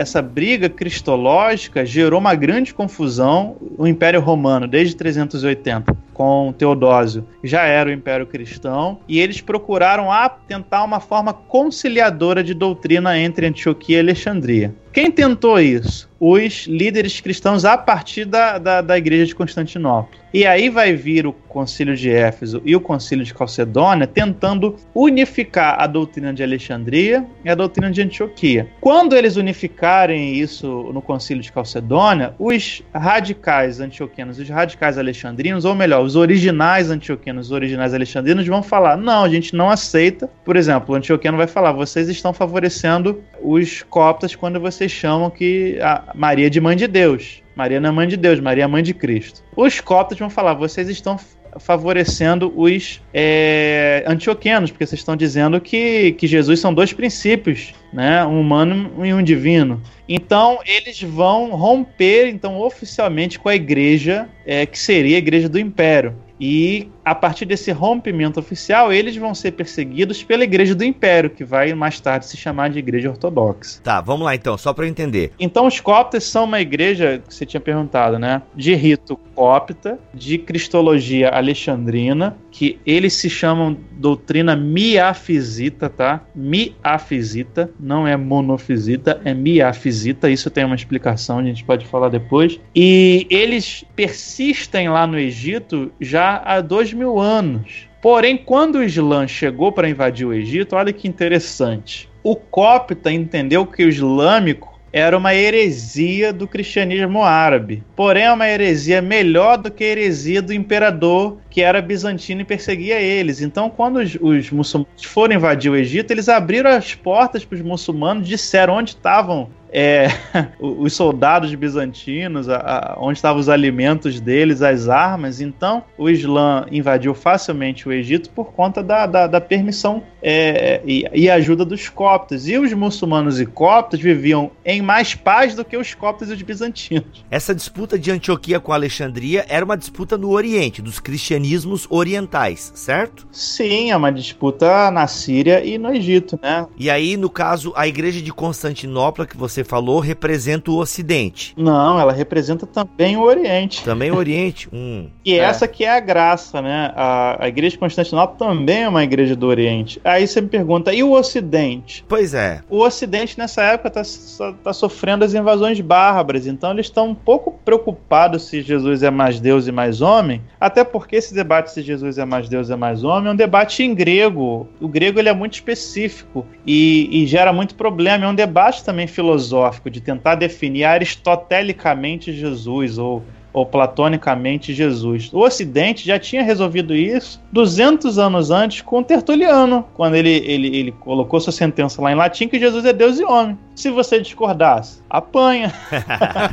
essa briga cristológica gerou uma grande confusão no Império Romano desde 380 com Teodósio já era o Império Cristão e eles procuraram tentar uma forma conciliadora de doutrina entre Antioquia e Alexandria. Quem tentou isso? Os líderes cristãos a partir da, da, da, igreja de Constantinopla. E aí vai vir o concílio de Éfeso e o concílio de Calcedônia tentando unificar a doutrina de Alexandria e a doutrina de Antioquia. Quando eles unificarem isso no concílio de Calcedônia, os radicais antioquianos os radicais alexandrinos, ou melhor, os originais antioquianos, os originais alexandrinos, vão falar: não, a gente não aceita. Por exemplo, o antioquiano vai falar: vocês estão favorecendo os coptas quando vocês chamam que a Maria é de mãe de Deus. Maria não é mãe de Deus, Maria é mãe de Cristo. Os coptas vão falar: vocês estão favorecendo os é, antioquenos, porque vocês estão dizendo que, que Jesus são dois princípios, né, um humano e um divino. Então eles vão romper, então oficialmente com a igreja é, que seria a igreja do Império. E a partir desse rompimento oficial, eles vão ser perseguidos pela Igreja do Império, que vai mais tarde se chamar de Igreja Ortodoxa. Tá, vamos lá então, só para eu entender. Então, os coptas são uma igreja, que você tinha perguntado, né? De rito copta, de cristologia alexandrina, que eles se chamam doutrina miafisita, tá? Miafisita, não é monofisita, é miafisita. Isso tem uma explicação, a gente pode falar depois. E eles persistem lá no Egito já há dois mil anos. Porém, quando o Islã chegou para invadir o Egito, olha que interessante. O copta entendeu que o islâmico era uma heresia do cristianismo árabe. Porém, é uma heresia melhor do que a heresia do imperador que era bizantino e perseguia eles. Então, quando os, os muçulmanos foram invadir o Egito, eles abriram as portas para os muçulmanos, disseram onde estavam é, os soldados bizantinos, a, a, onde estavam os alimentos deles, as armas. Então, o Islã invadiu facilmente o Egito por conta da, da, da permissão é, e, e, ajuda dos coptos. E os muçulmanos e coptos viviam em mais paz do que os coptos e os bizantinos. Essa disputa de Antioquia com Alexandria era uma disputa no Oriente, dos cristianismos orientais, certo? Sim, é uma disputa na Síria e no Egito, né? E aí, no caso, a igreja de Constantinopla, que você falou, representa o Ocidente. Não, ela representa também o Oriente. Também o Oriente? Hum. E é. essa que é a graça, né? A, a igreja de Constantinopla também é uma igreja do Oriente. Aí você me pergunta, e o Ocidente? Pois é. O Ocidente nessa época está tá sofrendo as invasões bárbaras, então eles estão um pouco preocupados se Jesus é mais Deus e mais homem, até porque esse debate se Jesus é mais Deus e mais homem é um debate em grego. O grego ele é muito específico e, e gera muito problema. É um debate também filosófico de tentar definir aristotelicamente Jesus ou ou platonicamente Jesus. O Ocidente já tinha resolvido isso 200 anos antes com Tertuliano, quando ele, ele, ele colocou sua sentença lá em latim que Jesus é Deus e homem. Se você discordasse, apanha.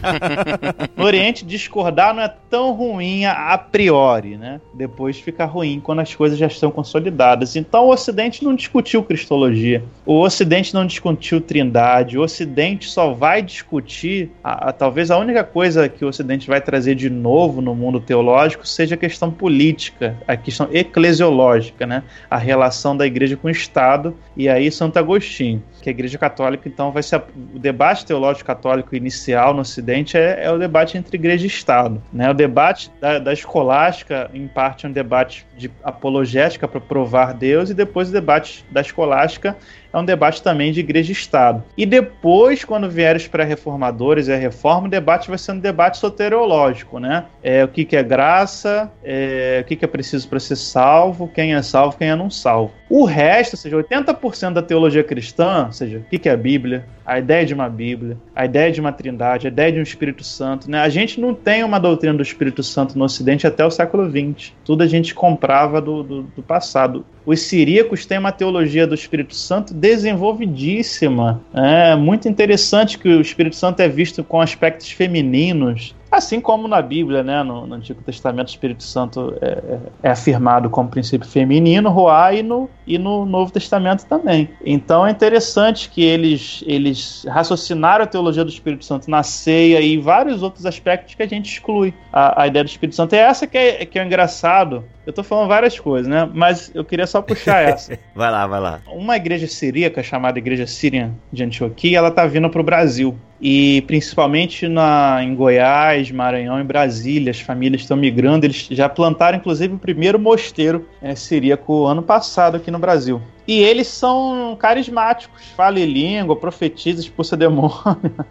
no Oriente, discordar não é tão ruim a priori, né? Depois fica ruim quando as coisas já estão consolidadas. Então o Ocidente não discutiu Cristologia, o Ocidente não discutiu Trindade, o Ocidente só vai discutir, a, a, talvez a única coisa que o Ocidente vai trazer de novo no mundo teológico seja a questão política, a questão eclesiológica, né? A relação da igreja com o Estado, e aí Santo Agostinho que a Igreja Católica, então, vai ser. O debate teológico católico inicial no Ocidente é, é o debate entre Igreja e Estado. Né? O debate da, da escolástica, em parte, é um debate de apologética para provar Deus, e depois o debate da escolástica é um debate também de igreja e Estado. E depois, quando vierem os pré-reformadores e a reforma, o debate vai ser um debate soteriológico, né? É, o que, que é graça, é, o que, que é preciso para ser salvo, quem é salvo, quem é não salvo. O resto, ou seja, 80% da teologia cristã, ou seja, o que, é a Bíblia, a ideia de uma Bíblia, a ideia de uma trindade, a ideia de um Espírito Santo, né? A gente não tem uma doutrina do Espírito Santo no Ocidente até o século XX. Tudo a gente comprava do, do, do passado os siríacos têm uma teologia do Espírito Santo desenvolvidíssima. É muito interessante que o Espírito Santo é visto com aspectos femininos. Assim como na Bíblia, né, no, no Antigo Testamento, o Espírito Santo é, é, é afirmado como princípio feminino, Ruá, e no, e no Novo Testamento também. Então é interessante que eles, eles raciocinaram a teologia do Espírito Santo na ceia e vários outros aspectos que a gente exclui a, a ideia do Espírito Santo. É essa que é, que é engraçado eu tô falando várias coisas, né? Mas eu queria só puxar essa. vai lá, vai lá. Uma igreja siríaca chamada Igreja Síria de Antioquia, ela tá vindo pro Brasil. E principalmente na, em Goiás, Maranhão e Brasília, as famílias estão migrando. Eles já plantaram, inclusive, o primeiro mosteiro é, siríaco ano passado aqui no Brasil. E eles são carismáticos, falam língua, profetizam, expulsa demônio.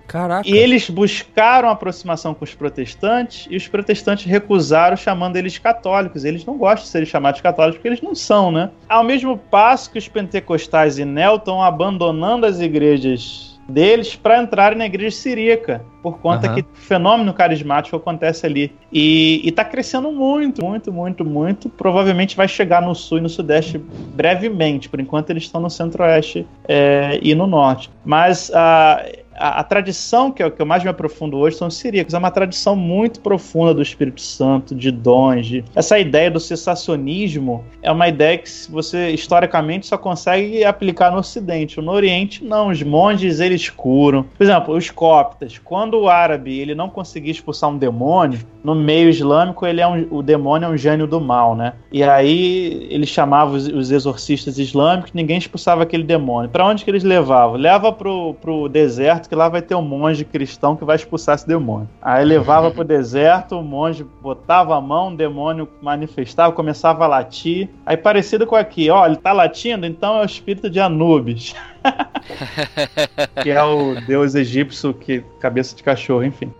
Caraca. E eles buscaram aproximação com os protestantes e os protestantes recusaram, chamando eles católicos. Eles não gostam de serem chamados católicos porque eles não são, né? Ao mesmo passo que os pentecostais e Nel estão abandonando as igrejas deles para entrarem na igreja siríaca, por conta uhum. que o fenômeno carismático acontece ali. E, está crescendo muito, muito, muito, muito. Provavelmente vai chegar no sul e no sudeste brevemente. Por enquanto eles estão no centro-oeste é, e no norte. Mas. Uh, a, a, tradição que, que eu mais me aprofundo hoje são os siríacos. É uma tradição muito profunda do Espírito Santo, de dons. De... Essa ideia do cessacionismo é uma ideia que você historicamente só consegue aplicar no Ocidente. No Oriente, não. Os monges eles curam. Por exemplo, os coptas. Quando o árabe ele não conseguia expulsar um demônio, no meio islâmico ele é um, o demônio é um gênio do mal, né? E aí ele chamava os, os exorcistas islâmicos, ninguém expulsava aquele demônio. Para onde que eles levavam? Leva pro, pro deserto que lá vai ter um monge cristão que vai expulsar esse demônio. Aí levava pro deserto, o monge botava a mão, o demônio manifestava, começava a latir. Aí parecido com aqui, ó, ele tá latindo, então é o espírito de Anubis. que é o deus egípcio que cabeça de cachorro, enfim.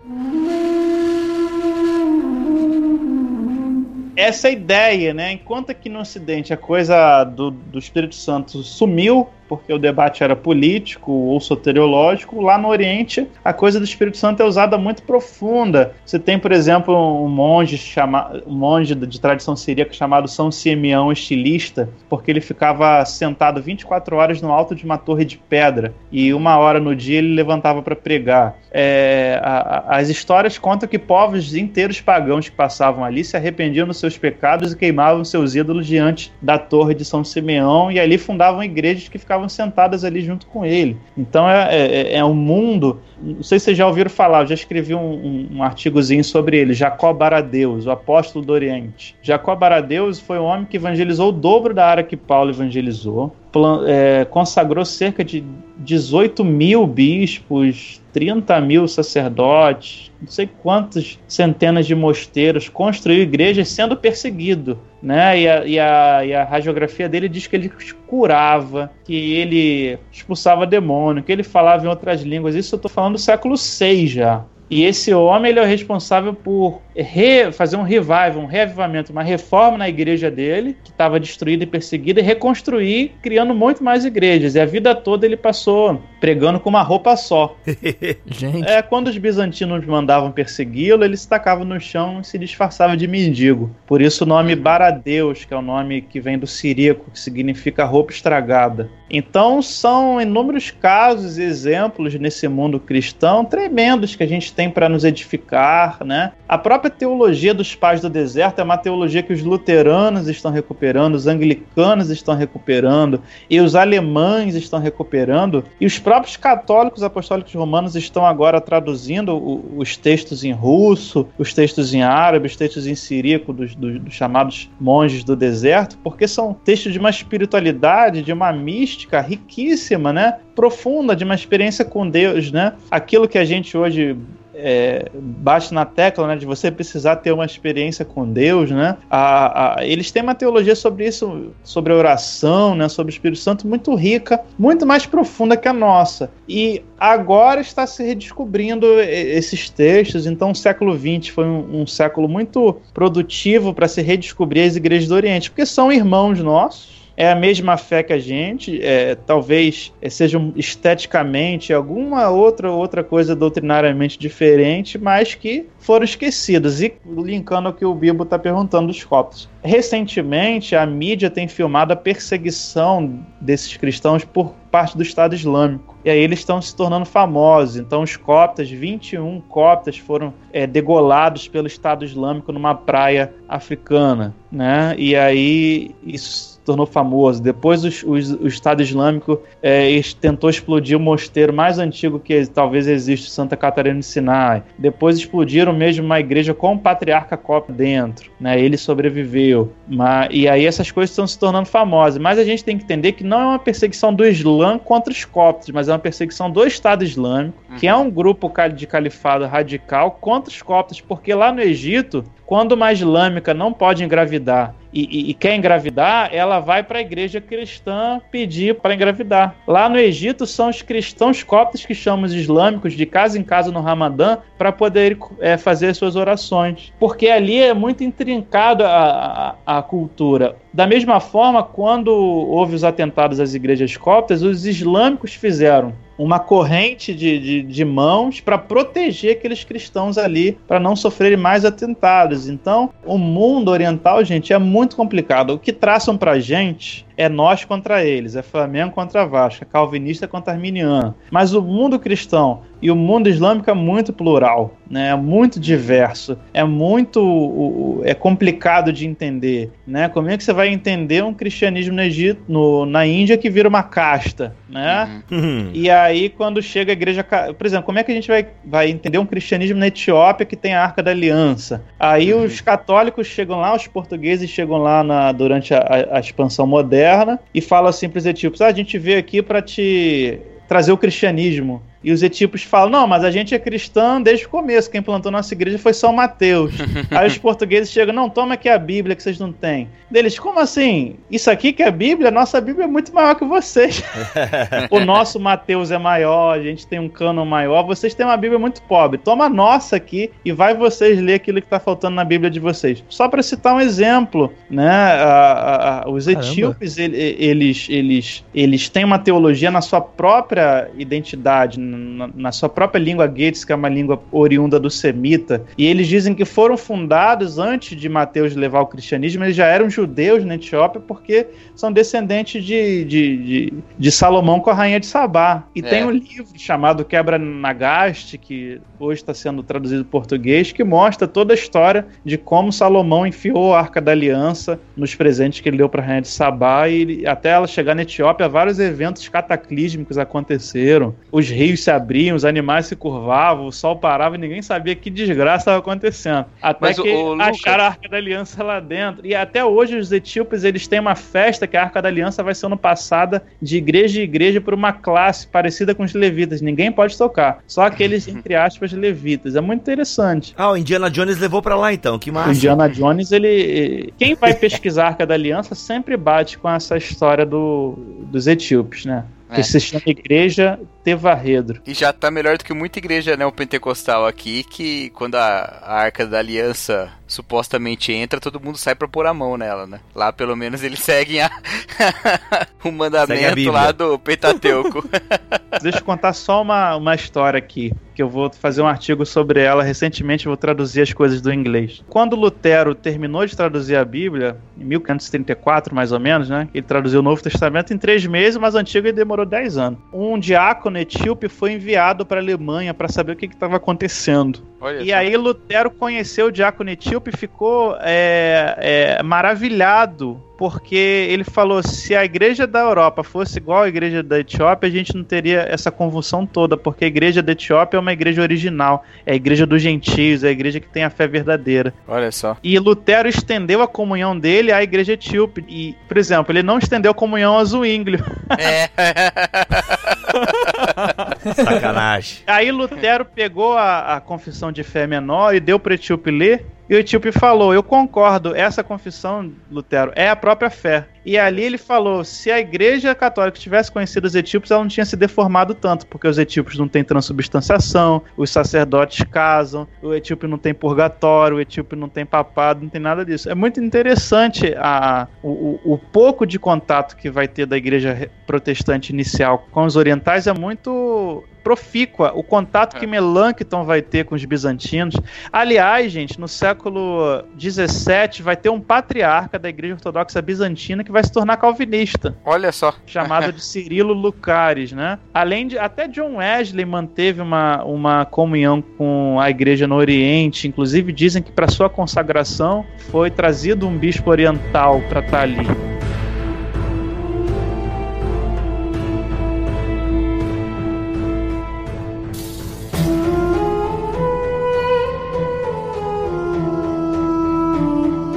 Essa ideia, né? Enquanto aqui no Ocidente a coisa do, do Espírito Santo sumiu, porque o debate era político ou soteriológico. Lá no Oriente, a coisa do Espírito Santo é usada muito profunda. Você tem, por exemplo, um monge, chama, um monge de tradição siríaca chamado São Simeão Estilista, porque ele ficava sentado 24 horas no alto de uma torre de pedra e uma hora no dia ele levantava para pregar. É, as histórias contam que povos inteiros pagãos que passavam ali se arrependiam dos seus pecados e queimavam seus ídolos diante da torre de São Simeão e ali fundavam igrejas que ficavam sentadas ali junto com ele. Então é, é, é um mundo. Não sei se vocês já ouviram falar, eu já escrevi um, um, um artigozinho sobre ele, Jacó Baradeus, o apóstolo do Oriente. Jacó Baradeus foi um homem que evangelizou o dobro da área que Paulo evangelizou é, consagrou cerca de 18 mil bispos, 30 mil sacerdotes, não sei quantas centenas de mosteiros, construiu igrejas sendo perseguido. Né? E, a, e, a, e a radiografia dele diz que ele curava, que ele expulsava demônio, que ele falava em outras línguas. Isso eu estou falando do século VI já. E esse homem ele é o responsável por re, fazer um revival, um reavivamento, uma reforma na igreja dele, que estava destruída e perseguida, e reconstruir, criando muito mais igrejas. E a vida toda ele passou pregando com uma roupa só. Gente. É, quando os bizantinos mandavam persegui-lo, ele se tacava no chão e se disfarçava de mendigo. Por isso o nome Baradeus, que é o nome que vem do siríaco, que significa roupa estragada. Então são inúmeros casos e exemplos nesse mundo cristão tremendos que a gente tem para nos edificar, né? A própria teologia dos pais do deserto é uma teologia que os luteranos estão recuperando, os anglicanos estão recuperando e os alemães estão recuperando e os próprios católicos apostólicos romanos estão agora traduzindo os textos em russo, os textos em árabe, os textos em siríaco dos, dos, dos chamados monges do deserto, porque são textos de uma espiritualidade, de uma mística riquíssima, né? Profunda, de uma experiência com Deus, né? Aquilo que a gente hoje é, bate na tecla né, de você precisar ter uma experiência com Deus, né? A, a, eles têm uma teologia sobre isso, sobre a oração, né, sobre o Espírito Santo muito rica, muito mais profunda que a nossa. E agora está se redescobrindo esses textos. Então, o século XX foi um, um século muito produtivo para se redescobrir as igrejas do Oriente, porque são irmãos nossos é a mesma fé que a gente, é, talvez é, sejam esteticamente alguma outra outra coisa doutrinariamente diferente, mas que foram esquecidas. E linkando ao que o Bibo está perguntando dos coptos. Recentemente, a mídia tem filmado a perseguição desses cristãos por parte do Estado Islâmico. E aí eles estão se tornando famosos. Então, os coptas, 21 coptas, foram é, degolados pelo Estado Islâmico numa praia africana. Né? E aí isso tornou famoso. Depois os, os, o Estado Islâmico é, tentou explodir o mosteiro mais antigo que talvez existe, Santa Catarina de Sinai. Depois explodiram mesmo uma igreja com o patriarca copta dentro. Né? Ele sobreviveu. Mas, e aí essas coisas estão se tornando famosas. Mas a gente tem que entender que não é uma perseguição do Islã contra os coptos, mas é uma perseguição do Estado Islâmico, uhum. que é um grupo de califado radical contra os coptos, porque lá no Egito, quando uma islâmica não pode engravidar e, e, e quer engravidar, ela vai para a igreja cristã pedir para engravidar. Lá no Egito, são os cristãos coptos que chamam os islâmicos de casa em casa no Ramadã para poder é, fazer suas orações. Porque ali é muito intrincado a, a, a cultura. Da mesma forma, quando houve os atentados às igrejas coptas, os islâmicos fizeram uma corrente de, de, de mãos para proteger aqueles cristãos ali, para não sofrerem mais atentados. Então, o mundo oriental, gente, é muito complicado. O que traçam para gente é nós contra eles, é Flamengo contra Vasco, é calvinista contra arminiano. Mas o mundo cristão e o mundo islâmico é muito plural, né? É muito diverso, é muito é complicado de entender, né? Como é que você vai entender um cristianismo no Egito, no, na Índia que vira uma casta, né? Uhum. E aí quando chega a igreja, por exemplo, como é que a gente vai, vai entender um cristianismo na Etiópia que tem a Arca da Aliança? Aí uhum. os católicos chegam lá, os portugueses chegam lá na, durante a, a expansão moderna e falam assim para os etíopes: ah, a gente veio aqui para te trazer o cristianismo. E os etíopes falam: não, mas a gente é cristão desde o começo. Quem plantou nossa igreja foi São Mateus. Aí os portugueses chegam: não, toma aqui a Bíblia que vocês não têm. Deles, como assim? Isso aqui que é a Bíblia? Nossa Bíblia é muito maior que vocês. o nosso Mateus é maior, a gente tem um cânon maior, vocês têm uma Bíblia muito pobre. Toma a nossa aqui e vai vocês ler aquilo que está faltando na Bíblia de vocês. Só para citar um exemplo, né? A, a, os Caramba. etíopes, ele- eles, eles, eles têm uma teologia na sua própria identidade, na, na sua própria língua Gates, que é uma língua oriunda do semita, e eles dizem que foram fundados antes de Mateus levar o cristianismo, eles já eram judeus na Etiópia porque são descendentes de, de, de, de Salomão com a rainha de Sabá. E É. tem um livro chamado Quebra Nagaste, que hoje está sendo traduzido em português, que mostra toda a história de como Salomão enfiou a Arca da Aliança nos presentes que ele deu para a rainha de Sabá e até ela chegar na Etiópia, vários eventos cataclísmicos aconteceram. Os rios se abriam, os animais se curvavam, o sol parava e ninguém sabia que desgraça estava acontecendo. Até Mas, que ô, Lucas- acharam a Arca da Aliança lá dentro. E até hoje os etíopes eles têm uma festa que a Arca da Aliança vai sendo passada de igreja em igreja por uma classe parecida com os levitas. Ninguém pode tocar. Só aqueles, entre aspas, levitas. É muito interessante. Ah, o Indiana Jones levou pra lá então, que O massa. Indiana Jones, ele. Quem vai pesquisar a Arca da Aliança sempre bate com essa história do, dos etíopes, né? Que É. se chama Igreja Tevarredro. E já tá melhor do que muita igreja neopentecostal aqui, que quando a, a Arca da Aliança supostamente entra, todo mundo sai pra pôr a mão nela, né? Lá pelo menos eles seguem a- o Segue a mandamento Bíblia. lá do Pentateuco. Deixa eu contar só uma, uma história aqui, que eu vou fazer um artigo sobre ela. Recentemente eu vou traduzir as coisas do inglês. Quando Lutero terminou de traduzir a Bíblia, em 1534 mais ou menos, né? Ele traduziu o Novo Testamento em três meses, mas o Antigo ele demorou dez anos. Um diácono etíope foi enviado para a Alemanha para saber o que estava acontecendo. Olha E só. aí Lutero conheceu o diácono etíope e ficou é, é, maravilhado, porque ele falou: se a igreja da Europa fosse igual à igreja da Etiópia, a gente não teria essa convulsão toda, porque a igreja da Etiópia é uma igreja original, é a igreja dos gentios, é a igreja que tem a fé verdadeira. Olha só. E Lutero estendeu a comunhão dele à igreja etíope. E, por exemplo, ele não estendeu a comunhão a Zwinglio. É. Sacanagem. Aí Lutero pegou a, a confissão de fé menor e deu para Etíope ler. E o Etíope falou: Eu concordo, essa confissão, Lutero, é a própria fé. E ali ele falou: se a igreja católica tivesse conhecido os etíopes, ela não tinha se deformado tanto, porque os etíopes não têm transubstanciação, os sacerdotes casam, o etíope não tem purgatório, o etíope não tem papado, não tem nada disso. É muito interessante a, o, o- pouco de contato que vai ter da igreja re- protestante inicial com os orientais é muito profícua o contato que Melanchthon vai ter com os bizantinos. Aliás, gente, no século XVII vai ter um patriarca da Igreja Ortodoxa Bizantina que vai se tornar calvinista, Olha só. chamado de Cirilo Lucaris, né? Além de até John Wesley manteve uma, uma comunhão com a Igreja no Oriente, inclusive dizem que para sua consagração foi trazido um bispo oriental para estar ali.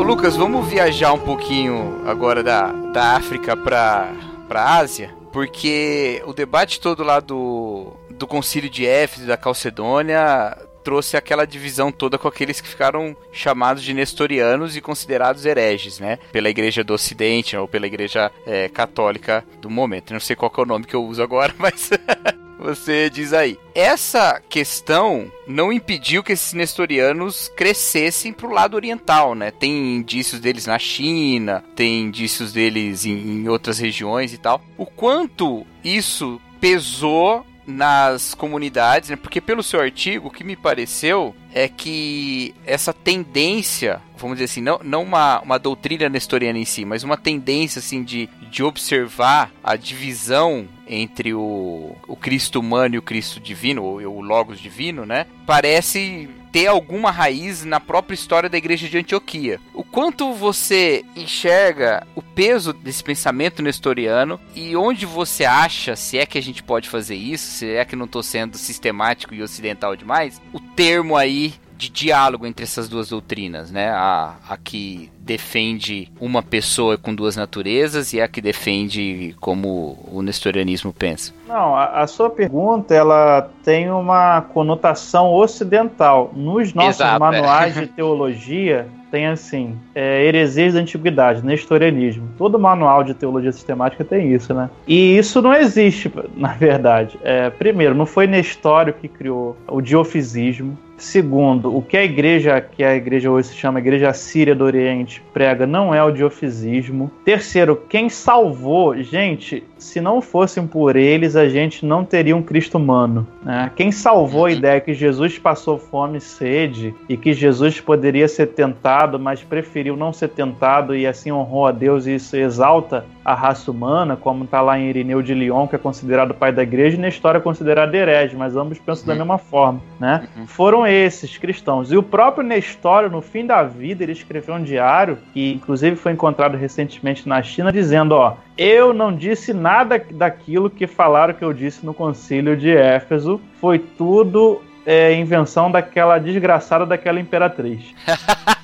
Lucas, vamos viajar um pouquinho agora da, da África pra, pra Ásia, porque o debate todo lá do, do concílio de Éfeso, da Calcedônia, trouxe aquela divisão toda com aqueles que ficaram chamados de nestorianos e considerados hereges, né? Pela igreja do ocidente ou pela igreja é, católica do momento. Não sei qual é o nome que eu uso agora, mas... Você diz aí. Essa questão não impediu que esses nestorianos crescessem pro lado oriental, né? Tem indícios deles na China, tem indícios deles em, em outras regiões e tal. O quanto isso pesou nas comunidades, né? Porque pelo seu artigo, o que me pareceu é que essa tendência, vamos dizer assim, não, não uma, uma doutrina nestoriana em si, mas uma tendência assim de, de observar a divisão entre o, o Cristo humano e o Cristo divino, ou o Logos divino, né? Parece ter alguma raiz na própria história da igreja de Antioquia. O quanto você enxerga o peso desse pensamento nestoriano e onde você acha, se é que a gente pode fazer isso, se é que não estou sendo sistemático e ocidental demais, o termo aí de diálogo entre essas duas doutrinas, né? A, a que defende uma pessoa com duas naturezas e a que defende como o nestorianismo pensa. Não, a, a sua pergunta ela tem uma conotação ocidental. Nos nossos Exato, é. manuais de teologia tem assim, é, heresias da antiguidade, nestorianismo. Todo manual de teologia sistemática tem isso, né? E isso não existe, na verdade. É, primeiro, não foi Nestório que criou o diofisismo. Segundo, o que a igreja, que a igreja hoje se chama Igreja Síria do Oriente, prega não é o diofisismo. Terceiro, quem salvou, gente, se não fossem por eles, a gente não teria um Cristo humano. Né? Quem salvou a ideia que Jesus passou fome e sede e que Jesus poderia ser tentado, mas preferiu não ser tentado e assim honrou a Deus e isso exalta a raça humana, como está lá em Irineu de Lyon, que é considerado pai da igreja, e na história é considerado herege, mas ambos pensam da mesma forma, né? Foram esses cristãos. E o próprio Nestório, no fim da vida, ele escreveu um diário, que inclusive foi encontrado recentemente na China, dizendo, ó, eu não disse nada daquilo que falaram que eu disse no concílio de Éfeso, foi tudo é, invenção daquela desgraçada daquela imperatriz.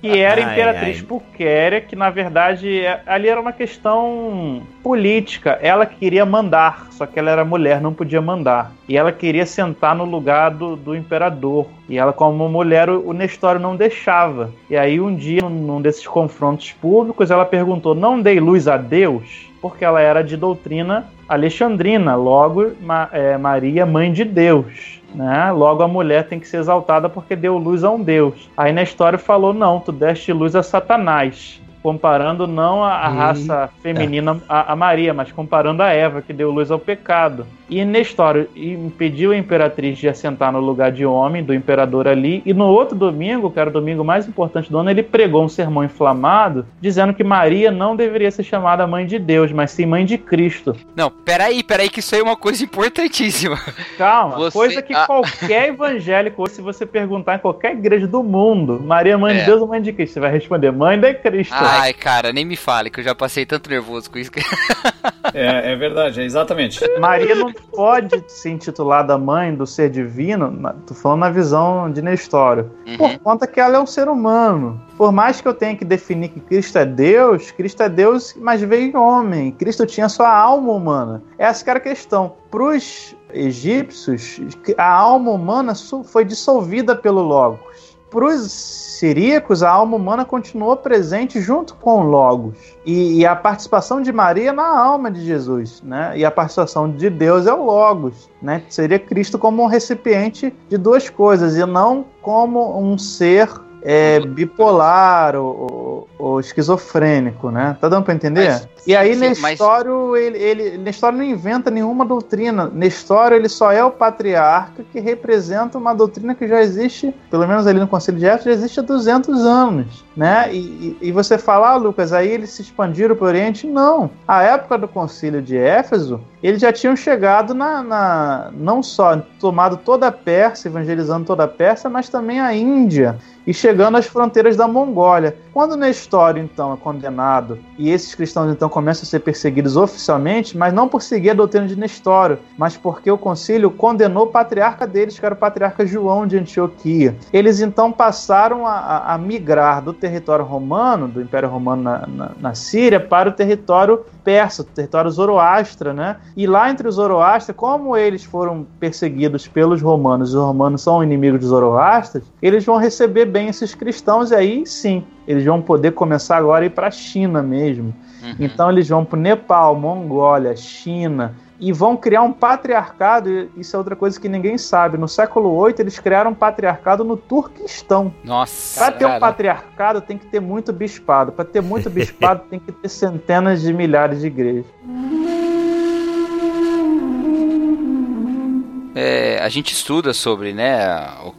que era imperatriz ai. Pulquéria, que na verdade é- ali era uma questão política. Ela queria mandar, só que ela era mulher, não podia mandar. E ela queria sentar no lugar do, do imperador. E ela, como mulher, o, o Nestório não deixava. E aí, um dia, num, num desses confrontos públicos, ela perguntou: Não dei luz a Deus? Porque ela era de doutrina alexandrina, logo Ma- é, Maria, mãe de Deus. Né? Logo a mulher tem que ser exaltada porque deu luz a um Deus. Aí na história falou: não, tu deste luz a Satanás. Comparando não a, a Eita. raça feminina a, a Maria, mas comparando a Eva, que deu luz ao pecado. E Nestório impediu a imperatriz de assentar no lugar de homem, do imperador ali. E no outro domingo, que era o domingo mais importante do ano, ele pregou um sermão inflamado, dizendo que Maria não deveria ser chamada mãe de Deus, mas sim mãe de Cristo. Não, peraí, peraí, que isso aí é uma coisa importantíssima. Calma, Você- coisa que ah. qualquer evangélico, se você perguntar em qualquer igreja do mundo, Maria, mãe É. de Deus ou mãe de Cristo? Você vai responder, mãe de Cristo. Ai, cara, nem me fale, que eu já passei tanto nervoso com isso. que- É, é verdade, é exatamente. Maria não pode se intitular da mãe do ser divino, na- tô falando na visão de Nestório, Uhum. por conta que ela é um ser humano. Por mais que eu tenha que definir que Cristo é Deus, Cristo é Deus, mas veio em homem. Cristo tinha sua alma humana. Essa que era a questão. Para os egípcios, a alma humana foi dissolvida pelo Logos. Para os siríacos, a alma humana continuou presente junto com o Logos. E, e a participação de Maria na alma de Jesus, né? E a participação de Deus é o Logos, né? Seria Cristo como um recipiente de duas coisas e não como um ser é, bipolar ou, ou esquizofrênico, né? Tá dando para entender? Mas- e aí sim, mas- Nestório, ele, ele, Nestório não inventa nenhuma doutrina. Nestório, ele só é o patriarca que representa uma doutrina que já existe, pelo menos ali no Conselho de Éfeso, já existe há 200 anos, né? E, e, e você fala, ah, Lucas, aí eles se expandiram para o Oriente? Não. A época do Concílio de Éfeso, eles já tinham chegado na, na não só tomado toda a Pérsia, evangelizando toda a Pérsia, mas também a Índia e chegando às fronteiras da Mongólia. Quando Nestório, então, é condenado e esses cristãos, então, começam a ser perseguidos oficialmente, mas não por seguir a doutrina de Nestório, mas porque o concílio condenou o patriarca deles, que era o patriarca João de Antioquia. Eles, então, passaram a, a- migrar do território romano, do Império Romano na, na, na Síria, para o território persa, o território zoroastra, né? E lá entre os zoroastras, como eles foram perseguidos pelos romanos, os romanos são inimigos dos zoroastras, eles vão receber bem esses cristãos e aí sim, eles vão poder começar agora a ir para a China mesmo. Uhum. Então eles vão para o Nepal, Mongólia, China e vão criar um patriarcado. e Isso é outra coisa que ninguém sabe. No século VIII eles criaram um patriarcado no Turquistão. Nossa, Para ter um patriarcado tem que ter muito bispado. Para ter muito bispado tem que ter centenas de milhares de igrejas. É, a gente estuda sobre né,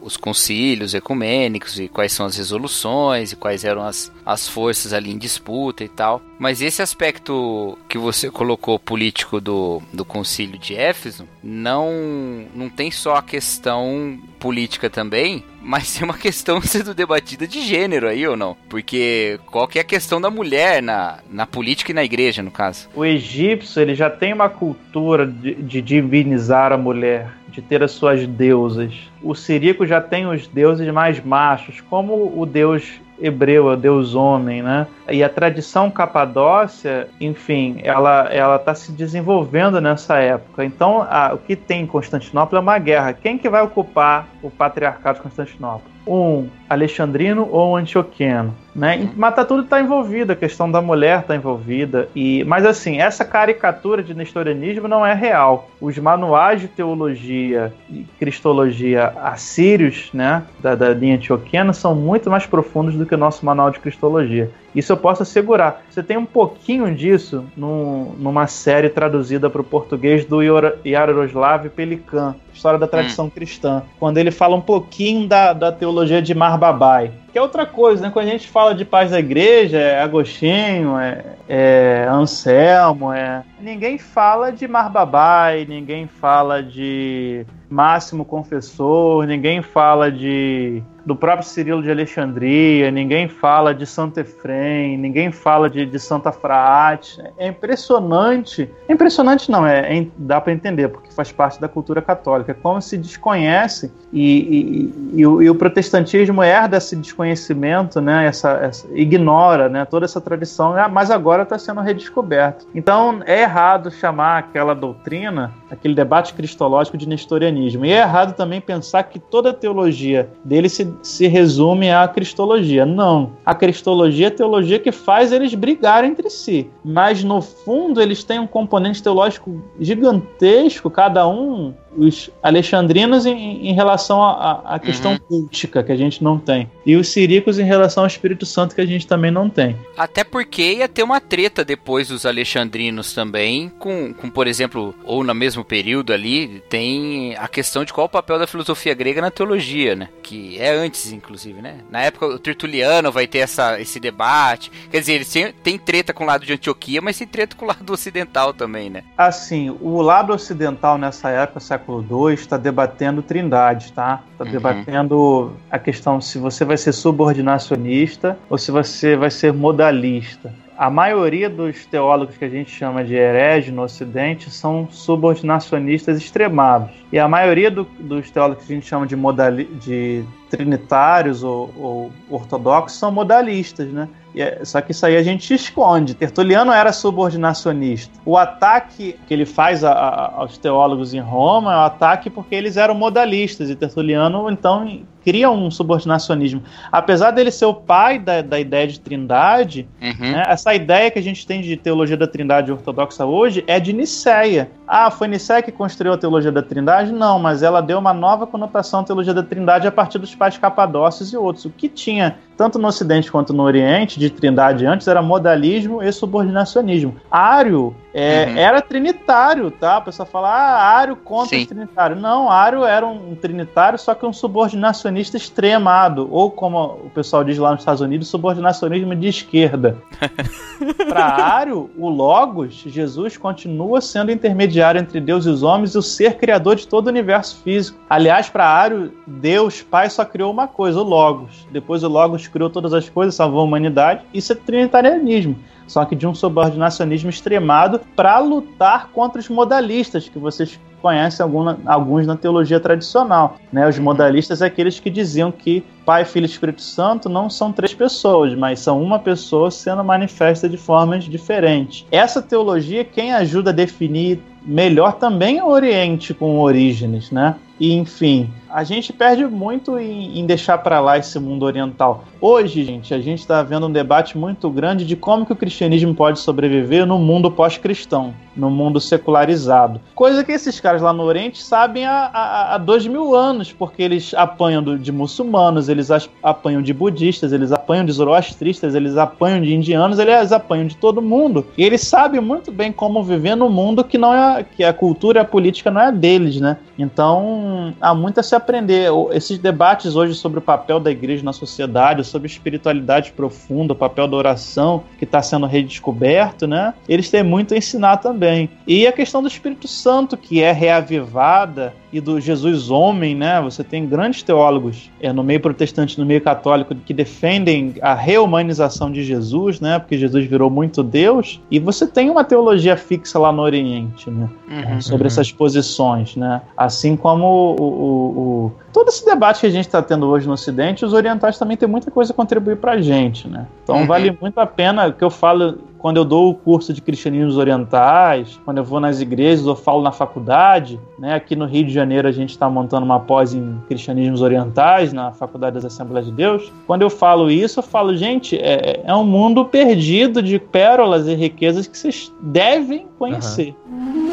os concílios ecumênicos e quais são as resoluções e quais eram as, as forças ali em disputa e tal. Mas esse aspecto que você colocou político do, do concílio de Éfeso não, não tem só a questão política também, mas é uma questão sendo debatida de gênero aí ou não? Porque qual que é a questão da mulher na, na política e na igreja, no caso? O egípcio, ele já tem uma cultura de, de divinizar a mulher, de ter as suas deusas. O siríaco já tem os deuses mais machos, como o deus hebreu, é o Deus homem, né? E a tradição capadócia, enfim, ela ela está se desenvolvendo nessa época. Então, a, o que tem em Constantinopla é uma guerra. Quem que vai ocupar o patriarcado de Constantinopla? Um alexandrino ou um antioqueno, né? Mas tá tudo está envolvido, a questão da mulher está envolvida e, mas assim, essa caricatura de nestorianismo não é real. Os manuais de teologia e cristologia assírios, né, da, da linha antioquena, são muito mais profundos do que o nosso manual de cristologia. Isso eu posso assegurar. Você tem um pouquinho disso numa série traduzida para o português do Yaroslav Pelikan, História da Tradição hum. Cristã, quando ele fala um pouquinho da, da teologia de Marbabai. Que é outra coisa, né? Quando a gente fala de paz da igreja, é Agostinho, é, é Anselmo, é. Ninguém fala de Marbabai, ninguém fala de Máximo Confessor, ninguém fala de do próprio Cirilo de Alexandria, ninguém fala de Santo Efrem, ninguém fala de, de Santa Fraate. É impressionante. É impressionante não, é, é dá para entender, porque faz parte da cultura católica. É como se desconhece e, e, e, o, e o, protestantismo herda esse desconhecimento, né, essa, essa, ignora né, toda essa tradição, mas agora está sendo redescoberto. Então é errado chamar aquela doutrina, aquele debate cristológico de nestorianismo. E é errado também pensar que toda a teologia dele se se resume à cristologia. Não. A cristologia é a teologia que faz eles brigarem entre si. Mas, no fundo, eles têm um componente teológico gigantesco, cada um os alexandrinos em, em relação à questão uhum. cultica que a gente não tem. E os siricos em relação ao Espírito Santo que a gente também não tem. Até porque ia ter uma treta depois dos alexandrinos também, com, com por exemplo, ou no mesmo período ali, tem a questão de qual o papel da filosofia grega na teologia, né? Que é antes, inclusive, né? Na época, o Tertuliano vai ter essa, esse debate. Quer dizer, eles têm, tem treta com o lado de Antioquia, mas tem treta com o lado ocidental também, né? Assim, o lado ocidental nessa época, século II, está debatendo trindade, tá? Está uhum. debatendo a questão se você vai ser subordinacionista ou se você vai ser modalista. A maioria dos teólogos que a gente chama de herege no Ocidente são subordinacionistas extremados. E a maioria do, dos teólogos que a gente chama de, modali de trinitários ou, ou ortodoxos são modalistas, né? É, só que isso aí a gente esconde. Tertuliano era subordinacionista. O ataque que ele faz a, a, aos teólogos em Roma é o um ataque porque eles eram modalistas e Tertuliano então cria um subordinacionismo. Apesar dele ser o pai da, da ideia de trindade, uhum. né, essa ideia que a gente tem de teologia da trindade ortodoxa hoje é de Nicéia. Ah, foi Nicéia que construiu a teologia da trindade? Não, mas ela deu uma nova conotação à teologia da trindade a partir dos pais capadócios e outros. O que tinha, tanto no Ocidente quanto no Oriente, de trindade antes, era modalismo e subordinacionismo. Ário é, uhum. Era trinitário, tá? A pessoa fala, ah, Ário contra Sim. os trinitários. Não, Ário era um trinitário, só que um subordinacionista extremado. Ou, como o pessoal diz lá nos Estados Unidos, subordinacionismo de esquerda. Para Ário, o Logos, Jesus, continua sendo intermediário entre Deus e os homens e o ser criador de todo o universo físico. Aliás, para Ário, Deus, Pai, só criou uma coisa, o Logos. Depois o Logos criou todas as coisas, salvou a humanidade. Isso é trinitarianismo só que de um subordinacionismo extremado para lutar contra os modalistas, que vocês conhecem algum, alguns na teologia tradicional. Né? Os modalistas é aqueles que diziam que Pai, Filho e Espírito Santo não são três pessoas, mas são uma pessoa sendo manifesta de formas diferentes. Essa teologia, quem ajuda a definir melhor também é o Oriente com Orígenes, né? E enfim, a gente perde muito em, em deixar para lá esse mundo oriental. Hoje, gente, a gente está vendo um debate muito grande de como que o cristianismo pode sobreviver no mundo pós-cristão, no mundo secularizado. Coisa que esses caras lá no Oriente sabem há, há, há dois mil anos, porque eles apanham de muçulmanos, eles apanham de budistas, eles apanham de zoroastristas, eles apanham de indianos, eles apanham de todo mundo. E eles sabem muito bem como viver no mundo que não é que a cultura e a política não é deles, né? Então, há muito a se aprender. Esses debates hoje sobre o papel da igreja na sociedade, sobre espiritualidade profunda, o papel da oração que está sendo redescoberto, né? Eles têm muito a ensinar também. E a questão do Espírito Santo, que é reavivada e do Jesus homem, né? Você tem grandes teólogos é, no meio protestante, no meio católico, que defendem a reumanização de Jesus, né? Porque Jesus virou muito Deus. E você tem uma teologia fixa lá no Oriente, né? Uhum, sobre uhum. essas posições, né? Assim como o, o, o, todo esse debate que a gente está tendo hoje no Ocidente, os orientais também têm muita coisa a contribuir para a gente, né? Então uhum. vale muito a pena que eu falo quando eu dou o curso de cristianismos orientais, quando eu vou nas igrejas ou falo na faculdade, né? Aqui no Rio de Janeiro a gente está montando uma pós em cristianismos orientais na Faculdade das Assembleias de Deus. Quando eu falo isso, eu falo, gente, é, é um mundo perdido de pérolas e riquezas que vocês devem conhecer. Uhum.